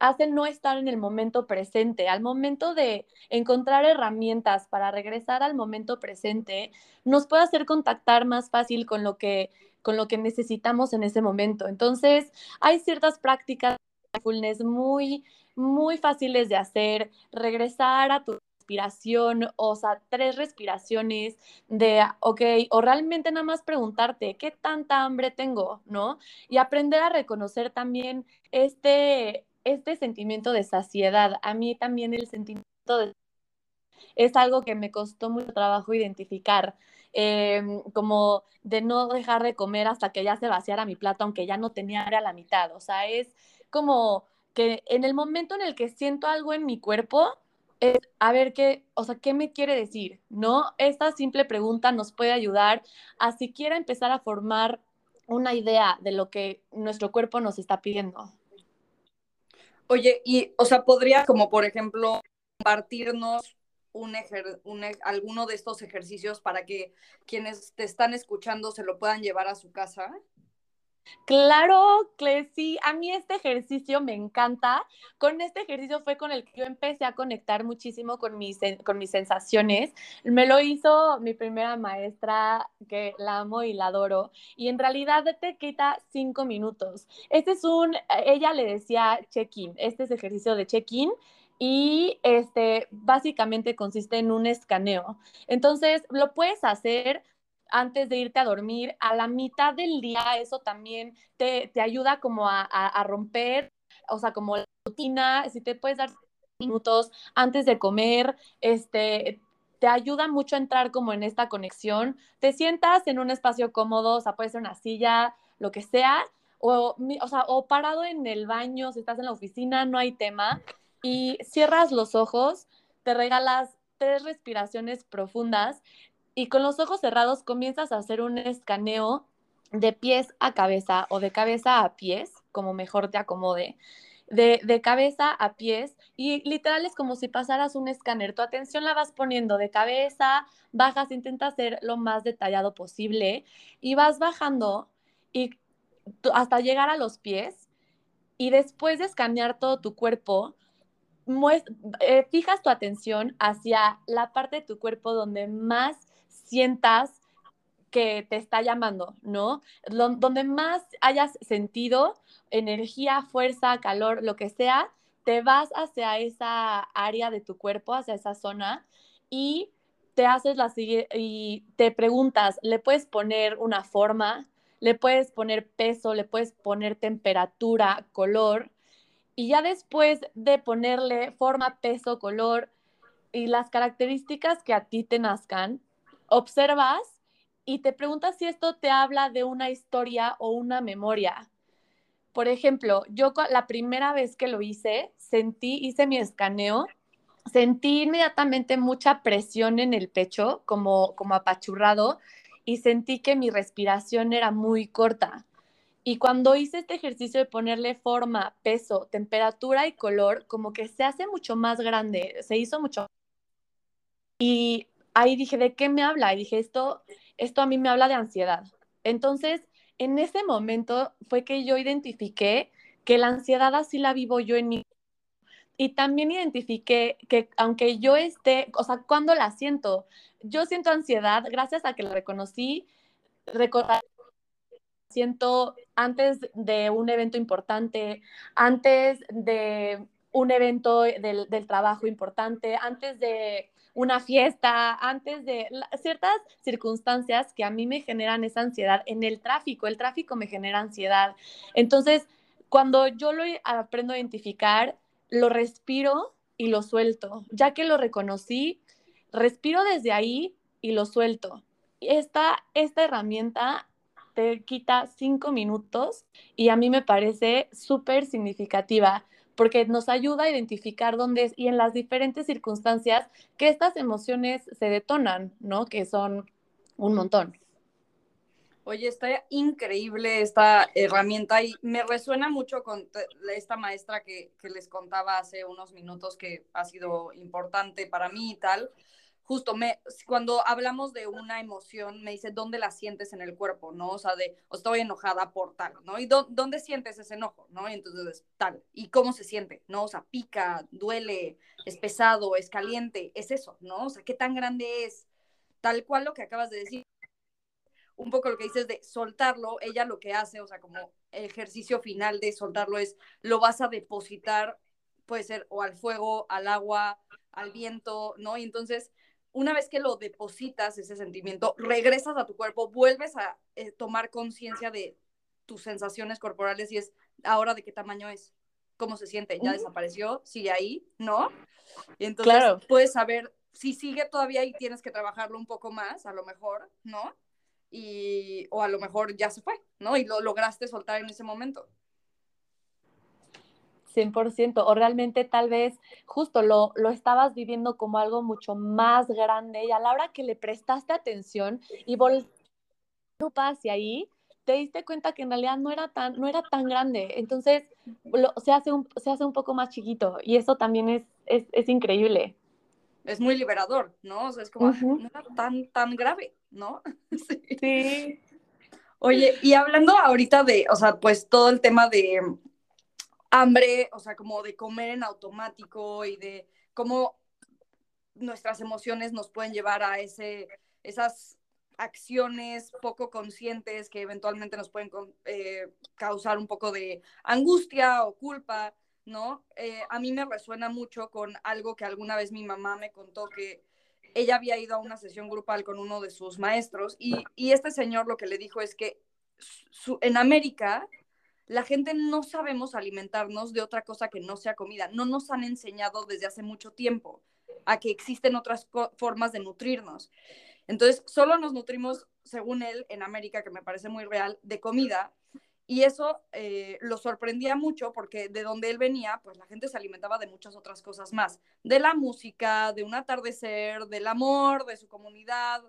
hacen no estar en el momento presente. Al momento de encontrar herramientas para regresar al momento presente, nos puede hacer contactar más fácil con lo que, con lo que necesitamos en ese momento. Entonces, hay ciertas prácticas de mindfulness muy, muy fáciles de hacer. Regresar a tu respiración, o sea, tres respiraciones de, ok, o realmente nada más preguntarte, ¿qué tanta hambre tengo? ¿No? Y aprender a reconocer también este, este sentimiento de saciedad. A mí también el sentimiento de es algo que me costó mucho trabajo identificar, em, como de no dejar de comer hasta que ya se vaciara mi plato, aunque ya no tenía a la mitad. O sea, es como que en el momento en el que siento algo en mi cuerpo, es a ver qué, o sea, qué me quiere decir, ¿no? Esta simple pregunta nos puede ayudar a siquiera empezar a formar una idea de lo que nuestro cuerpo nos está pidiendo.
Oye, y, o sea, podría como, por ejemplo, compartirnos un, un alguno de estos ejercicios para que quienes te están escuchando se lo puedan llevar a su casa?
Claro, que sí, a mí este ejercicio me encanta. Con este ejercicio fue con el que yo empecé a conectar muchísimo con mis, con mis sensaciones. Me lo hizo mi primera maestra, que la amo y la adoro, y en realidad te quita cinco minutos. Este es un, ella le decía check-in, este es ejercicio de check-in y este básicamente consiste en un escaneo. Entonces, lo puedes hacer antes de irte a dormir, a la mitad del día, eso también te, ayuda como a, romper, o sea, como la rutina, si te puedes dar minutos antes de comer, este, te ayuda mucho a entrar como en esta conexión. Te sientas en un espacio cómodo, o sea, puede ser una silla, lo que sea, o, o, sea, o parado en el baño, si estás en la oficina, no hay tema, y cierras los ojos, te regalas tres respiraciones profundas y con los ojos cerrados comienzas a hacer un escaneo de pies a cabeza o de cabeza a pies, como mejor te acomode, de, cabeza a pies y literal es como si pasaras un escáner. Tu atención la vas poniendo de cabeza, bajas, intenta ser lo más detallado posible y vas bajando y hasta llegar a los pies y después de escanear todo tu cuerpo, eh, fijas tu atención hacia la parte de tu cuerpo donde más sientas que te está llamando, ¿no? donde más hayas sentido energía, fuerza, calor, lo que sea, te vas hacia esa área de tu cuerpo, hacia esa zona y te haces la y te preguntas, ¿le puedes poner una forma? ¿Le puedes poner peso? ¿Le puedes poner temperatura, color? Y ya después de ponerle forma, peso, color y las características que a ti te nazcan, observas y te preguntas si esto te habla de una historia o una memoria. Por ejemplo, yo la primera vez que lo hice, sentí, hice mi escaneo, sentí inmediatamente mucha presión en el pecho, como, como apachurrado, y sentí que mi respiración era muy corta. Y cuando hice este ejercicio de ponerle forma, peso, temperatura y color, como que se hace mucho más grande, se hizo mucho. Y ahí dije, ¿de qué me habla? Y dije, esto, esto a mí me habla de ansiedad. Entonces, en ese momento fue que yo identifiqué que la ansiedad así la vivo yo en mí. Y también identifiqué que aunque yo esté, o sea, cuando la siento, yo siento ansiedad gracias a que la reconocí, recordar siento antes de un evento importante, antes de un evento del, del trabajo importante, antes de una fiesta, antes de ciertas circunstancias que a mí me generan esa ansiedad en el tráfico. El tráfico me genera ansiedad. Entonces, cuando yo lo aprendo a identificar, lo respiro y lo suelto. Ya que lo reconocí, respiro desde ahí y lo suelto. Esta, esta herramienta te quita cinco minutos y a mí me parece súper significativa porque nos ayuda a identificar dónde es y en las diferentes circunstancias que estas emociones se detonan, ¿no? Que son un montón.
Oye, está increíble esta herramienta y me resuena mucho con esta maestra que, que les contaba hace unos minutos que ha sido importante para mí y tal justo me, cuando hablamos de una emoción, me dice, ¿dónde la sientes en el cuerpo? ¿No? O sea, de, o estoy enojada por tal, ¿no? ¿Y dónde sientes ese enojo? ¿No? Y entonces, tal. ¿Y cómo se siente? ¿No? O sea, pica, duele, es pesado, es caliente, es eso, ¿no? O sea, ¿qué tan grande es? Tal cual lo que acabas de decir un poco lo que dices de soltarlo, ella lo que hace, o sea, como ejercicio final de soltarlo es, lo vas a depositar, puede ser o al fuego, al agua, al viento, ¿no? Y entonces, una vez que lo depositas, ese sentimiento, regresas a tu cuerpo, vuelves a eh, tomar conciencia de tus sensaciones corporales y es ahora de qué tamaño es, cómo se siente, ya desapareció, sigue ahí, ¿no? Y entonces puedes saber si sigue todavía y tienes que trabajarlo un poco más, a lo mejor, ¿no? y, o a lo mejor ya se fue, ¿no? Y lo lograste soltar en ese momento.
100%, o realmente tal vez justo lo, lo estabas viviendo como algo mucho más grande y a la hora que le prestaste atención y volviste hacia ahí, te diste cuenta que en realidad no era tan, no era tan grande, entonces se, hace un, se hace un poco más chiquito y eso también es, es, es increíble
es muy liberador, ¿no? O sea, es como, no era tan, tan grave, ¿no?
sí.
Oye, y hablando ahorita de, o sea, pues todo el tema de hambre, o sea, como de comer en automático y de cómo nuestras emociones nos pueden llevar a ese, esas acciones poco conscientes que eventualmente nos pueden eh, causar un poco de angustia o culpa. ¿no? Eh, a mí me resuena mucho con algo que alguna vez mi mamá me contó que ella había ido a una sesión grupal con uno de sus maestros y, este señor lo que le dijo es que en América la gente no sabemos alimentarnos de otra cosa que no sea comida. No nos han enseñado desde hace mucho tiempo a que existen otras formas de nutrirnos. Entonces, solo nos nutrimos, según él, en América, que me parece muy real, de comida, y eso eh, lo sorprendía mucho porque de donde él venía, pues la gente se alimentaba de muchas otras cosas más, de la música, de un atardecer, del amor, de su comunidad,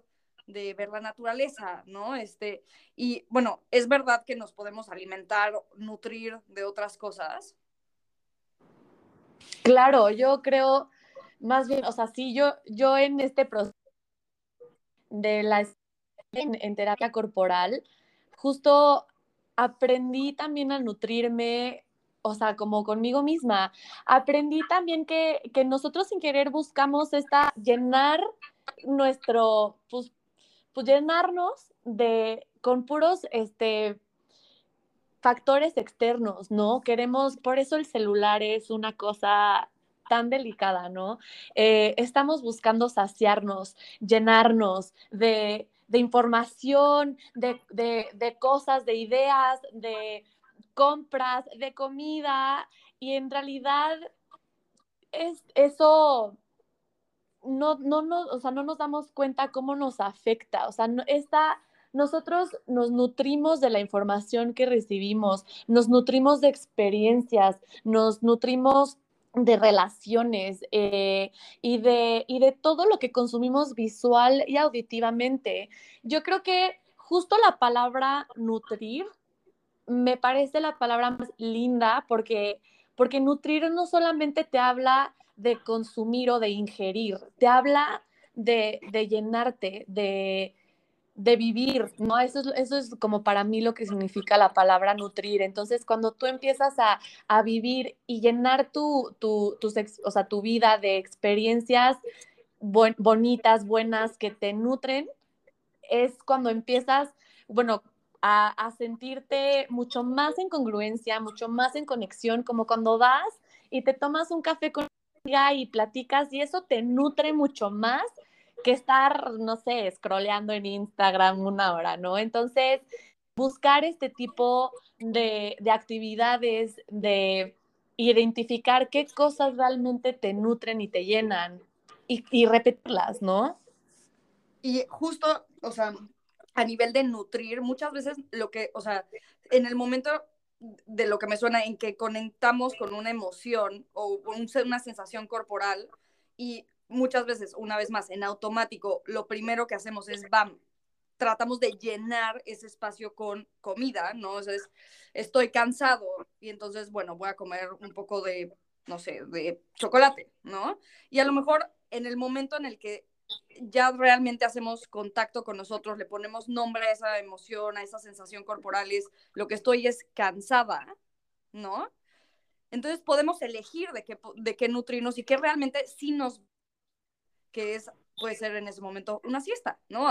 de ver la naturaleza, ¿no? Este, y bueno, es verdad que nos podemos alimentar, nutrir de otras cosas.
Claro, yo creo, más bien, o sea, sí, yo, yo en este proceso de la en terapia corporal, justo aprendí también a nutrirme, o sea, como conmigo misma. Aprendí también que, nosotros sin querer buscamos esta, llenar nuestro, pues, pues llenarnos de, con puros, este, factores externos, ¿no? Queremos, por eso el celular es una cosa tan delicada, ¿no? Eh, estamos buscando saciarnos, llenarnos de de información, de, cosas, de ideas, de compras, de comida, y en realidad es, eso no, no, no, o sea, no nos damos cuenta cómo nos afecta. O sea, nosotros nos nutrimos de la información que recibimos, nos nutrimos de experiencias, nos nutrimos de relaciones eh, y, de, y de todo lo que consumimos visual y auditivamente. Yo creo que justo la palabra nutrir me parece la palabra más linda porque, porque nutrir no solamente te habla de consumir o de ingerir, te habla de, de llenarte, de, de vivir, ¿no? Eso es, eso es como para mí lo que significa la palabra nutrir. Entonces, cuando tú empiezas a, vivir y llenar tu, tu, o sea, tu vida de experiencias bonitas, buenas, que te nutren, es cuando empiezas, bueno, a, a, sentirte mucho más en congruencia, mucho más en conexión, como cuando vas y te tomas un café con y platicas y eso te nutre mucho más que estar, no sé, scrolleando en Instagram una hora, ¿no? Entonces, buscar este tipo de, actividades, de identificar qué cosas realmente te nutren y te llenan y, y repetirlas, ¿no?
Y justo, o sea, a nivel de nutrir, muchas veces lo que, o sea, en el momento de lo que me suena en que conectamos con una emoción o una sensación corporal y muchas veces, una vez más, en automático, lo primero que hacemos es, bam, tratamos de llenar ese espacio con comida, ¿no? O sea, estoy cansado y entonces, bueno, voy a comer un poco de, no sé, de chocolate, ¿no? Y a lo mejor en el momento en el que ya realmente hacemos contacto con nosotros, le ponemos nombre a esa emoción, a esa sensación corporal, es lo que estoy es cansada, ¿no? Entonces podemos elegir de qué, de qué nutrirnos y qué realmente sí nos, que es, puede ser en ese momento una siesta, ¿no?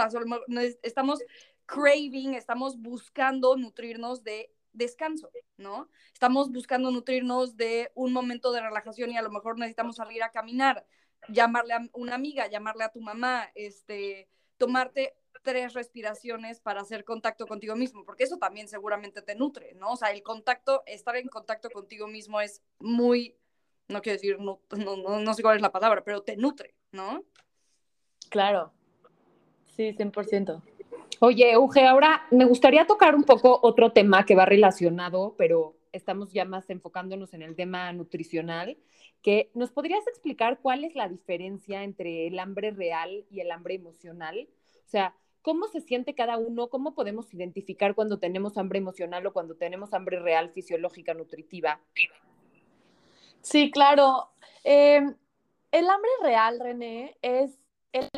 Estamos craving, estamos buscando nutrirnos de descanso, ¿no? Estamos buscando nutrirnos de un momento de relajación y a lo mejor necesitamos salir a caminar, llamarle a una amiga, llamarle a tu mamá, este, tomarte tres respiraciones para hacer contacto contigo mismo, porque eso también seguramente te nutre, ¿no? O sea, el contacto, estar en contacto contigo mismo es muy, no quiero decir, no, no, no sé cuál es la palabra, pero te nutre, ¿no?
Claro, sí, 100%.
Oye, Uge, ahora me gustaría tocar un poco otro tema que va relacionado, pero estamos ya más enfocándonos en el tema nutricional, que nos podrías explicar cuál es la diferencia entre el hambre real y el hambre emocional. O sea, ¿cómo se siente cada uno? ¿Cómo podemos identificar cuando tenemos hambre emocional o cuando tenemos hambre real, fisiológica, nutritiva?
Sí, claro. Em, el hambre real, René, es, el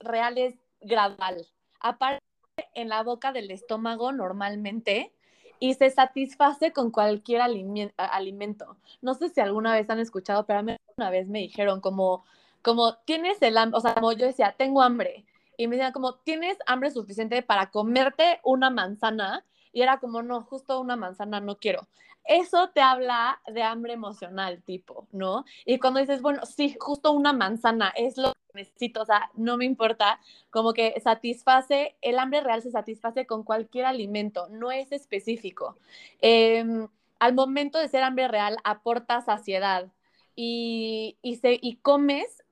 real es gradual. Aparte en la boca del estómago normalmente y se satisface con cualquier alimento. No sé si alguna vez han escuchado, pero una vez me dijeron como, como tienes el hambre, o sea, como yo decía, tengo hambre. Y me decían como, tienes hambre suficiente para comerte una manzana. Y era como, no, justo una manzana no quiero. Eso te habla de hambre emocional, tipo, ¿no? Y cuando dices, bueno, sí, justo una manzana es lo necesito, o sea, no me importa, como que satisface, el hambre real se satisface con cualquier alimento, no es específico. Em, al momento de ser hambre real, aporta saciedad y, y, se, y comes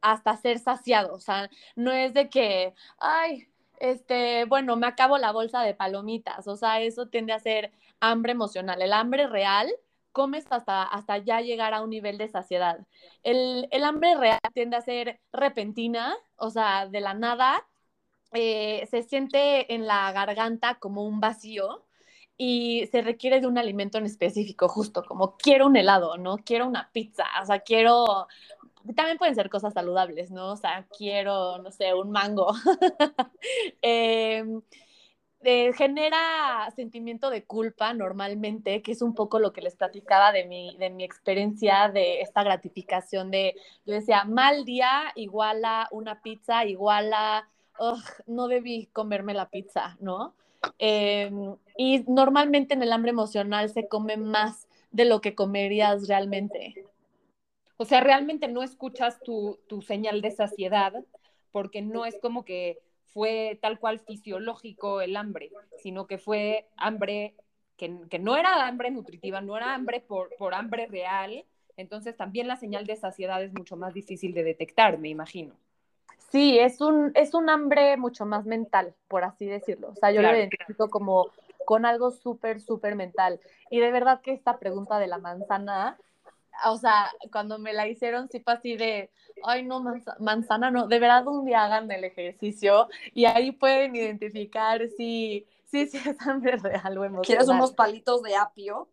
hasta ser saciado, o sea, no es de que, ay, este, bueno, me acabo la bolsa de palomitas, o sea, eso tiende a ser hambre emocional. El hambre real comes hasta, hasta ya llegar a un nivel de saciedad. El, hambre real tiende a ser repentina, o sea, de la nada, eh, se siente en la garganta como un vacío y se requiere de un alimento en específico, justo como quiero un helado, ¿no? Quiero una pizza, o sea, quiero... También pueden ser cosas saludables, ¿no? O sea, quiero, no sé, un mango. eh, genera sentimiento de culpa normalmente, que es un poco lo que les platicaba de mi, de mi experiencia de esta gratificación de, yo decía, mal día igual a una pizza, igual a, no debí comerme la pizza, ¿no? Em, y normalmente en el hambre emocional se come más de lo que comerías realmente.
O sea, realmente no escuchas tu, tu señal de saciedad porque no es como que fue tal cual fisiológico el hambre, sino que fue hambre que, no era hambre nutritiva, no era hambre por, por hambre real. Entonces también la señal de saciedad es mucho más difícil de detectar, me imagino.
Sí, es un, es un hambre mucho más mental, por así decirlo. O sea, yo lo identifico como con algo súper, súper mental. Y de verdad que esta pregunta de la manzana o sea, cuando me la hicieron, sí fue así de, ay, no, manzana, no, de verdad un día hagan el ejercicio y ahí pueden identificar si, si, si es hambre real o emocional.
¿Quieres unos palitos de apio?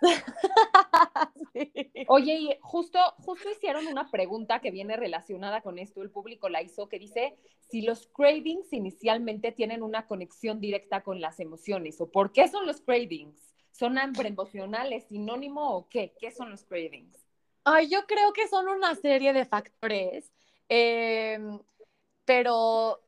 Oye, y justo, justo hicieron una pregunta que viene relacionada con esto, el público la hizo, que dice si los cravings inicialmente tienen una conexión directa con las emociones o por qué son los cravings. ¿Son hambre emocionales, sinónimo o qué? ¿Qué son los cravings?
Ay, yo creo que son una serie de factores, em, pero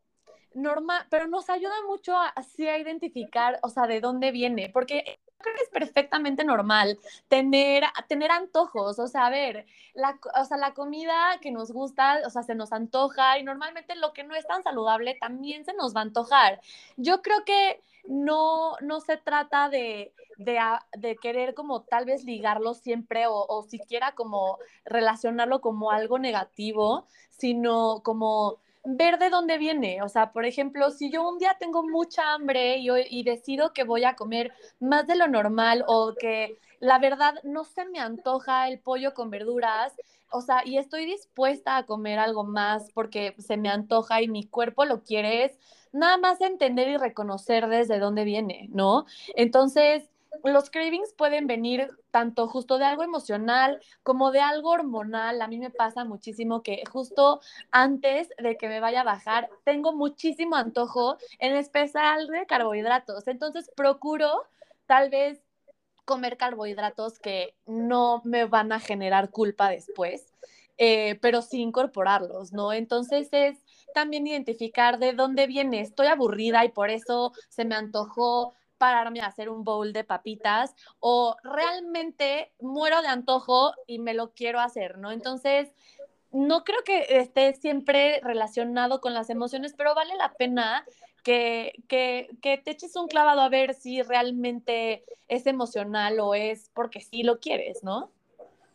normal, pero nos ayuda mucho a, así a identificar, o sea, de dónde viene, porque creo que es perfectamente normal tener, tener antojos, o sea, a ver, la, o sea, la comida que nos gusta, o sea, se nos antoja y normalmente lo que no es tan saludable también se nos va a antojar. Yo creo que no, no se trata de, de, querer como tal vez ligarlo siempre o, o siquiera como relacionarlo como algo negativo, sino como ver de dónde viene. O sea, por ejemplo, si yo un día tengo mucha hambre y, y, decido que voy a comer más de lo normal o que la verdad no se me antoja el pollo con verduras, o sea, y estoy dispuesta a comer algo más porque se me antoja y mi cuerpo lo quiere, es nada más entender y reconocer desde dónde viene, ¿no? Entonces, los cravings pueden venir tanto justo de algo emocional como de algo hormonal. A mí me pasa muchísimo que justo antes de que me vaya a bajar, tengo muchísimo antojo, en especial de carbohidratos. Entonces procuro tal vez comer carbohidratos que no me van a generar culpa después, eh, pero sí incorporarlos, ¿no? Entonces es también identificar de dónde viene. Estoy aburrida y por eso se me antojó pararme a hacer un bowl de papitas o realmente muero de antojo y me lo quiero hacer, ¿no? Entonces, no creo que esté siempre relacionado con las emociones, pero vale la pena que, que, que, te eches un clavado a ver si realmente es emocional o es porque sí lo quieres, ¿no?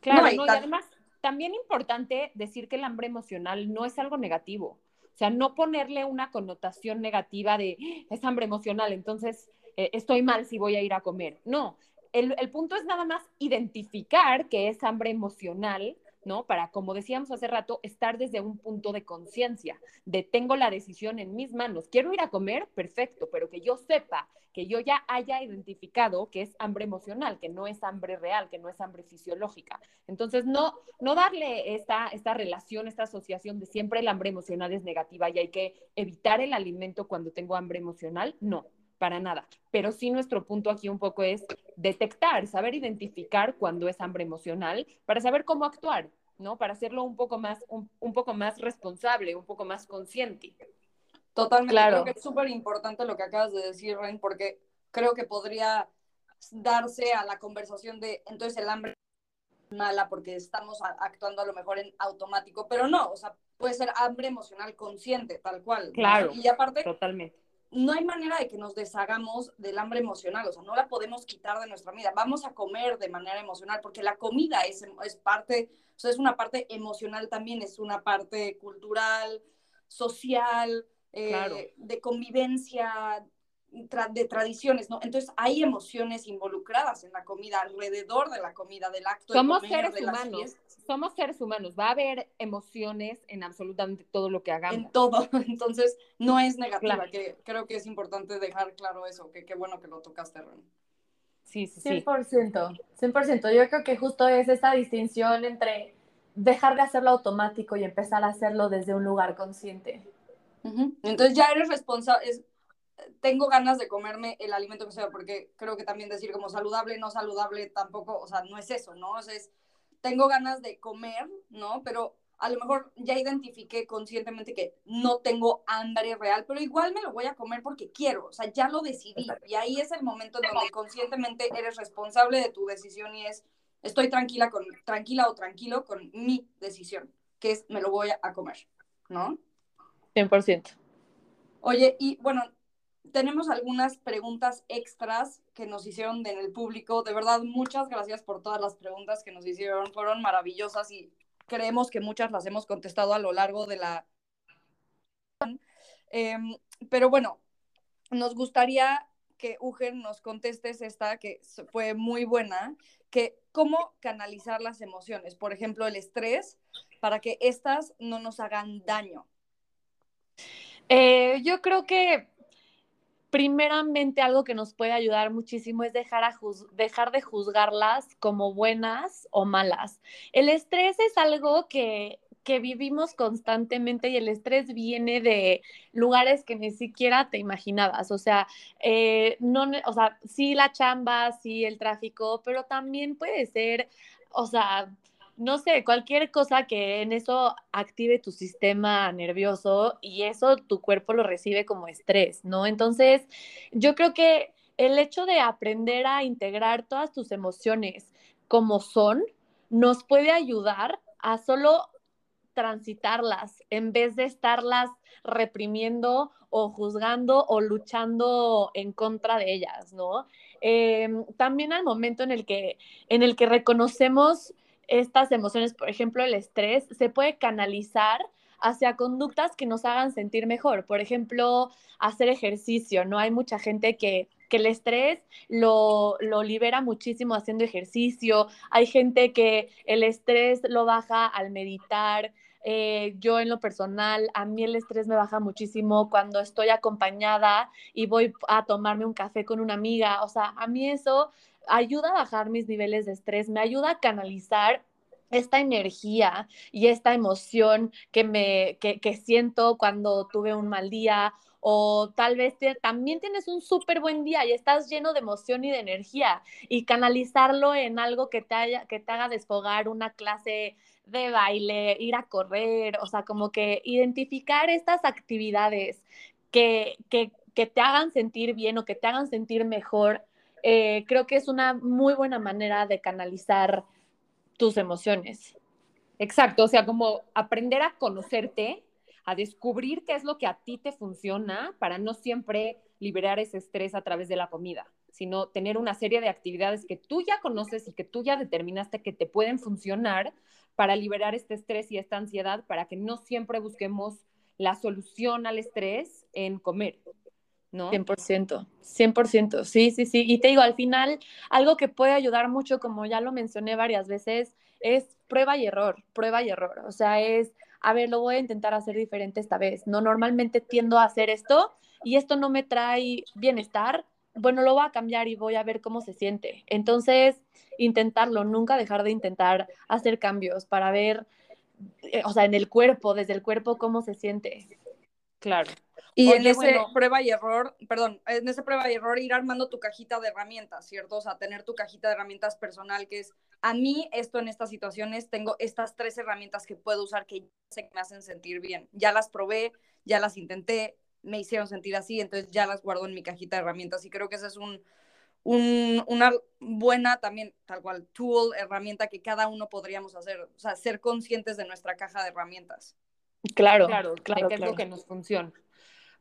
Claro, y además también importante decir que el hambre emocional no es algo negativo. O sea, no ponerle una connotación negativa de ah, es hambre emocional, entonces eh, estoy mal si voy a ir a comer. No, el, punto es nada más identificar que es hambre emocional, ¿no? Para, como decíamos hace rato, estar desde un punto de conciencia, de tengo la decisión en mis manos, quiero ir a comer, perfecto, pero que yo sepa, que yo ya haya identificado que es hambre emocional, que no es hambre real, que no es hambre fisiológica. Entonces, no, no darle esta, esta relación, esta asociación de siempre el hambre emocional es negativa y hay que evitar el alimento cuando tengo hambre emocional, no para nada. Pero sí nuestro punto aquí un poco es detectar, saber identificar cuando es hambre emocional para saber cómo actuar, ¿no? Para hacerlo un poco más, un, poco más responsable, un poco más consciente.
Totalmente, claro. creo que es súper importante lo que acabas de decir, Ren, porque creo que podría darse a la conversación de, entonces el hambre es mala porque estamos actuando a lo mejor en automático, pero no, o sea, puede ser hambre emocional consciente, tal cual.
Claro.
Y aparte,
totalmente
no hay manera de que nos deshagamos del hambre emocional, o sea, no la podemos quitar de nuestra vida. Vamos a comer de manera emocional, porque la comida es, es parte, o sea, es una parte emocional también, es una parte cultural, social, eh, de convivencia, de tradiciones, ¿no? Entonces hay emociones involucradas en la comida, alrededor de la comida, del acto
Somos
de
comer, seres humanos. Somos seres humanos, va a haber emociones en absolutamente todo lo que hagamos.
En todo, entonces no es negativa, que creo que es importante dejar claro eso, que qué bueno que lo tocaste, Ren.
Sí, sí, sí. 100%, 100%. Yo creo que justo es esta distinción entre dejar de hacerlo automático y empezar a hacerlo desde un lugar consciente.
Entonces ya eres responsable, tengo ganas de comerme el alimento que sea, porque creo que también decir como saludable, no saludable, tampoco, o sea, no es eso, ¿no? O sea, es, tengo ganas de comer, ¿no? Pero a lo mejor ya identifiqué conscientemente que no tengo hambre real, pero igual me lo voy a comer porque quiero, o sea, ya lo decidí. Y ahí es el momento en donde conscientemente eres responsable de tu decisión y es, estoy tranquila, con, tranquila o tranquilo con mi decisión, que es, me lo voy a comer, ¿no?
100%.
Oye, y bueno, tenemos algunas preguntas extras que nos hicieron en el público. De verdad, muchas gracias por todas las preguntas que nos hicieron. Fueron maravillosas y creemos que muchas las hemos contestado a lo largo de la... Em, pero bueno, nos gustaría que Ugen nos contestes esta, que fue muy buena, que cómo canalizar las emociones, por ejemplo, el estrés, para que éstas no nos hagan daño.
Eh, yo creo que primeramente algo que nos puede ayudar muchísimo es dejar, dejar de juzgarlas como buenas o malas. El estrés es algo que, que vivimos constantemente y el estrés viene de lugares que ni siquiera te imaginabas. O sea, eh, no, o sea, sí la chamba, sí el tráfico, pero también puede ser, o sea, no sé, cualquier cosa que en eso active tu sistema nervioso y eso tu cuerpo lo recibe como estrés, ¿no? Entonces, yo creo que el hecho de aprender a integrar todas tus emociones como son, nos puede ayudar a solo transitarlas en vez de estarlas reprimiendo o juzgando o luchando en contra de ellas, ¿no? Em, también al momento en el que, en el que reconocemos estas emociones, por ejemplo, el estrés, se puede canalizar hacia conductas que nos hagan sentir mejor. Por ejemplo, hacer ejercicio, ¿no? Hay mucha gente que, que el estrés lo, lo, libera muchísimo haciendo ejercicio. Hay gente que el estrés lo baja al meditar, eh, yo en lo personal, a mí el estrés me baja muchísimo cuando estoy acompañada y voy a tomarme un café con una amiga. O sea, a mí eso ayuda a bajar mis niveles de estrés, me ayuda a canalizar esta energía y esta emoción que me que, siento cuando tuve un mal día o tal vez también tienes un súper buen día y estás lleno de emoción y de energía y canalizarlo en algo que te, haya, que te haga desfogar una clase de baile, ir a correr, o sea, como que identificar estas actividades que, que, que te hagan sentir bien o que te hagan sentir mejor, eh, creo que es una muy buena manera de canalizar tus emociones.
Exacto, o sea, como aprender a conocerte a descubrir qué es lo que a ti te funciona para no siempre liberar ese estrés a través de la comida, sino tener una serie de actividades que tú ya conoces y que tú ya determinaste que te pueden funcionar para liberar este estrés y esta ansiedad, para que no siempre busquemos la solución al estrés en comer. ¿No?
100%, 100%, sí, sí, sí. Y te digo, al final, algo que puede ayudar mucho, como ya lo mencioné varias veces, es prueba y error, prueba y error. O sea, es a ver, lo voy a intentar hacer diferente esta vez. No, normalmente tiendo a hacer esto y esto no me trae bienestar. Bueno, lo voy a cambiar y voy a ver cómo se siente. Entonces, intentarlo, nunca dejar de intentar hacer cambios para ver, eh, o sea, en el cuerpo, desde el cuerpo, cómo se siente.
Claro.
Y en ese prueba y error, perdón, en ese prueba y error ir armando tu cajita de herramientas, ¿cierto? O sea, tener tu cajita de herramientas personal, que es, a mí esto en estas situaciones, tengo estas tres herramientas que puedo usar que sé que me hacen sentir bien. Ya las probé, ya las intenté, me hicieron sentir así, entonces ya las guardo en mi cajita de herramientas y creo que esa es un, un, una buena también, tal cual, tool, herramienta que cada uno podríamos hacer, o sea, ser conscientes de nuestra caja de herramientas.
Claro, claro, claro. Qué es lo que nos funciona.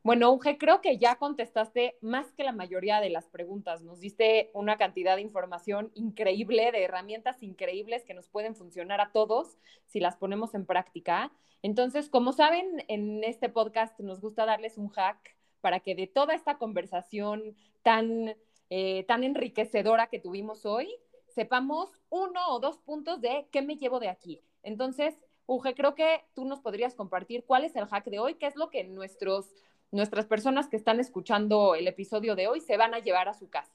Bueno, Uge, creo que ya contestaste más que la mayoría de las preguntas. Nos diste una cantidad de información increíble, de herramientas increíbles que nos pueden funcionar a todos si las ponemos en práctica. Entonces, como saben, en este podcast nos gusta darles un hack para que de toda esta conversación tan, eh, tan enriquecedora que tuvimos hoy, sepamos uno o dos puntos de qué me llevo de aquí. Entonces, Uge, creo que tú nos podrías compartir cuál es el hack de hoy, qué es lo que nuestros nuestras personas que están escuchando el episodio de hoy se van a llevar a su casa?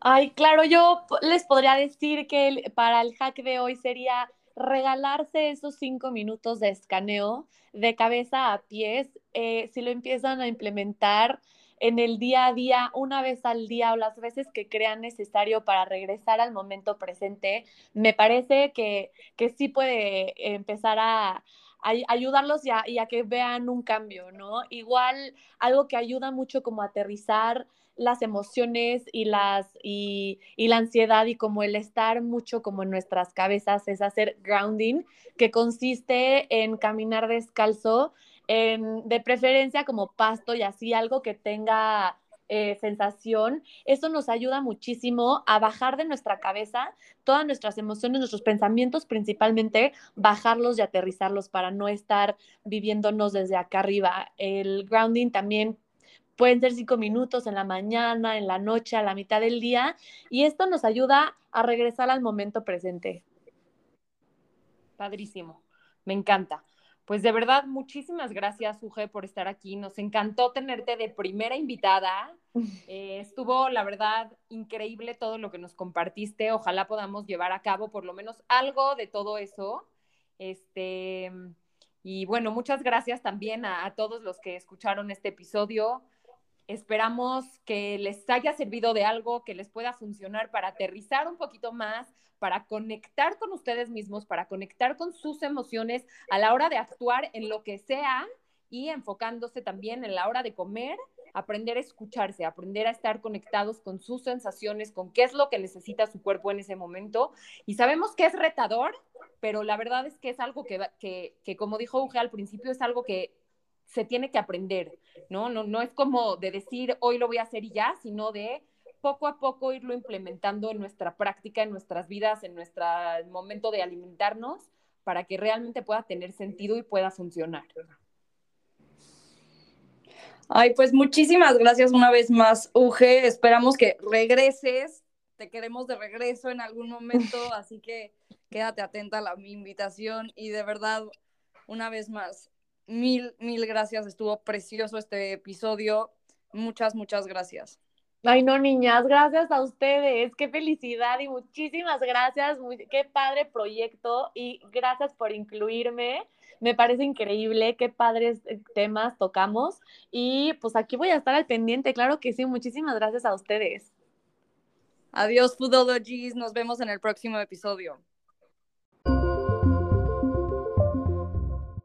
Ay, claro, yo les podría decir que para el hack de hoy sería regalarse esos cinco minutos de escaneo de cabeza a pies. Eh, si lo empiezan a implementar en el día a día, una vez al día o las veces que crean necesario para regresar al momento presente, me parece que, que sí puede empezar a, ayudarlos ya y a que vean un cambio, ¿no? Igual algo que ayuda mucho como aterrizar las emociones y las y, y, la ansiedad y como el estar mucho como en nuestras cabezas es hacer grounding que consiste en caminar descalzo en, de preferencia como pasto y así algo que tenga eh, sensación, eso nos ayuda muchísimo a bajar de nuestra cabeza todas nuestras emociones, nuestros pensamientos principalmente, bajarlos y aterrizarlos para no estar viviéndonos desde acá arriba. El grounding también pueden ser cinco minutos en la mañana, en la noche, a la mitad del día, y esto nos ayuda a regresar al momento presente.
Padrísimo, me encanta. Pues de verdad, muchísimas gracias, Uge, por estar aquí. Nos encantó tenerte de primera invitada. Eh, estuvo, la verdad, increíble todo lo que nos compartiste. Ojalá podamos llevar a cabo por lo menos algo de todo eso. Este, y bueno, muchas gracias también a, a todos los que escucharon este episodio. Esperamos que les haya servido de algo, que les pueda funcionar para aterrizar un poquito más, para conectar con ustedes mismos, para conectar con sus emociones a la hora de actuar en lo que sea y enfocándose también en la hora de comer, aprender a escucharse, aprender a estar conectados con sus sensaciones, con qué es lo que necesita su cuerpo en ese momento. Y sabemos que es retador, pero la verdad es que es algo que, que, que como dijo Uge al principio, es algo que se tiene que aprender, ¿no? ¿no? No es como de decir hoy lo voy a hacer y ya, sino de poco a poco irlo implementando en nuestra práctica, en nuestras vidas, en nuestro momento de alimentarnos, para que realmente pueda tener sentido y pueda funcionar.
Ay, pues muchísimas gracias una vez más, Uge. Esperamos que regreses. Te queremos de regreso en algún momento, así que quédate atenta a la, mi invitación y de verdad una vez más, mil, mil gracias. Estuvo precioso este episodio. Muchas, muchas gracias.
Ay, no, niñas, gracias a ustedes. Qué felicidad y muchísimas gracias. qué padre proyecto y gracias por incluirme. Me parece increíble, qué padres eh, temas tocamos. Y pues aquí voy a estar al pendiente, claro que sí. Muchísimas gracias a ustedes.
Adiós, Foodologies. Nos vemos en el próximo episodio.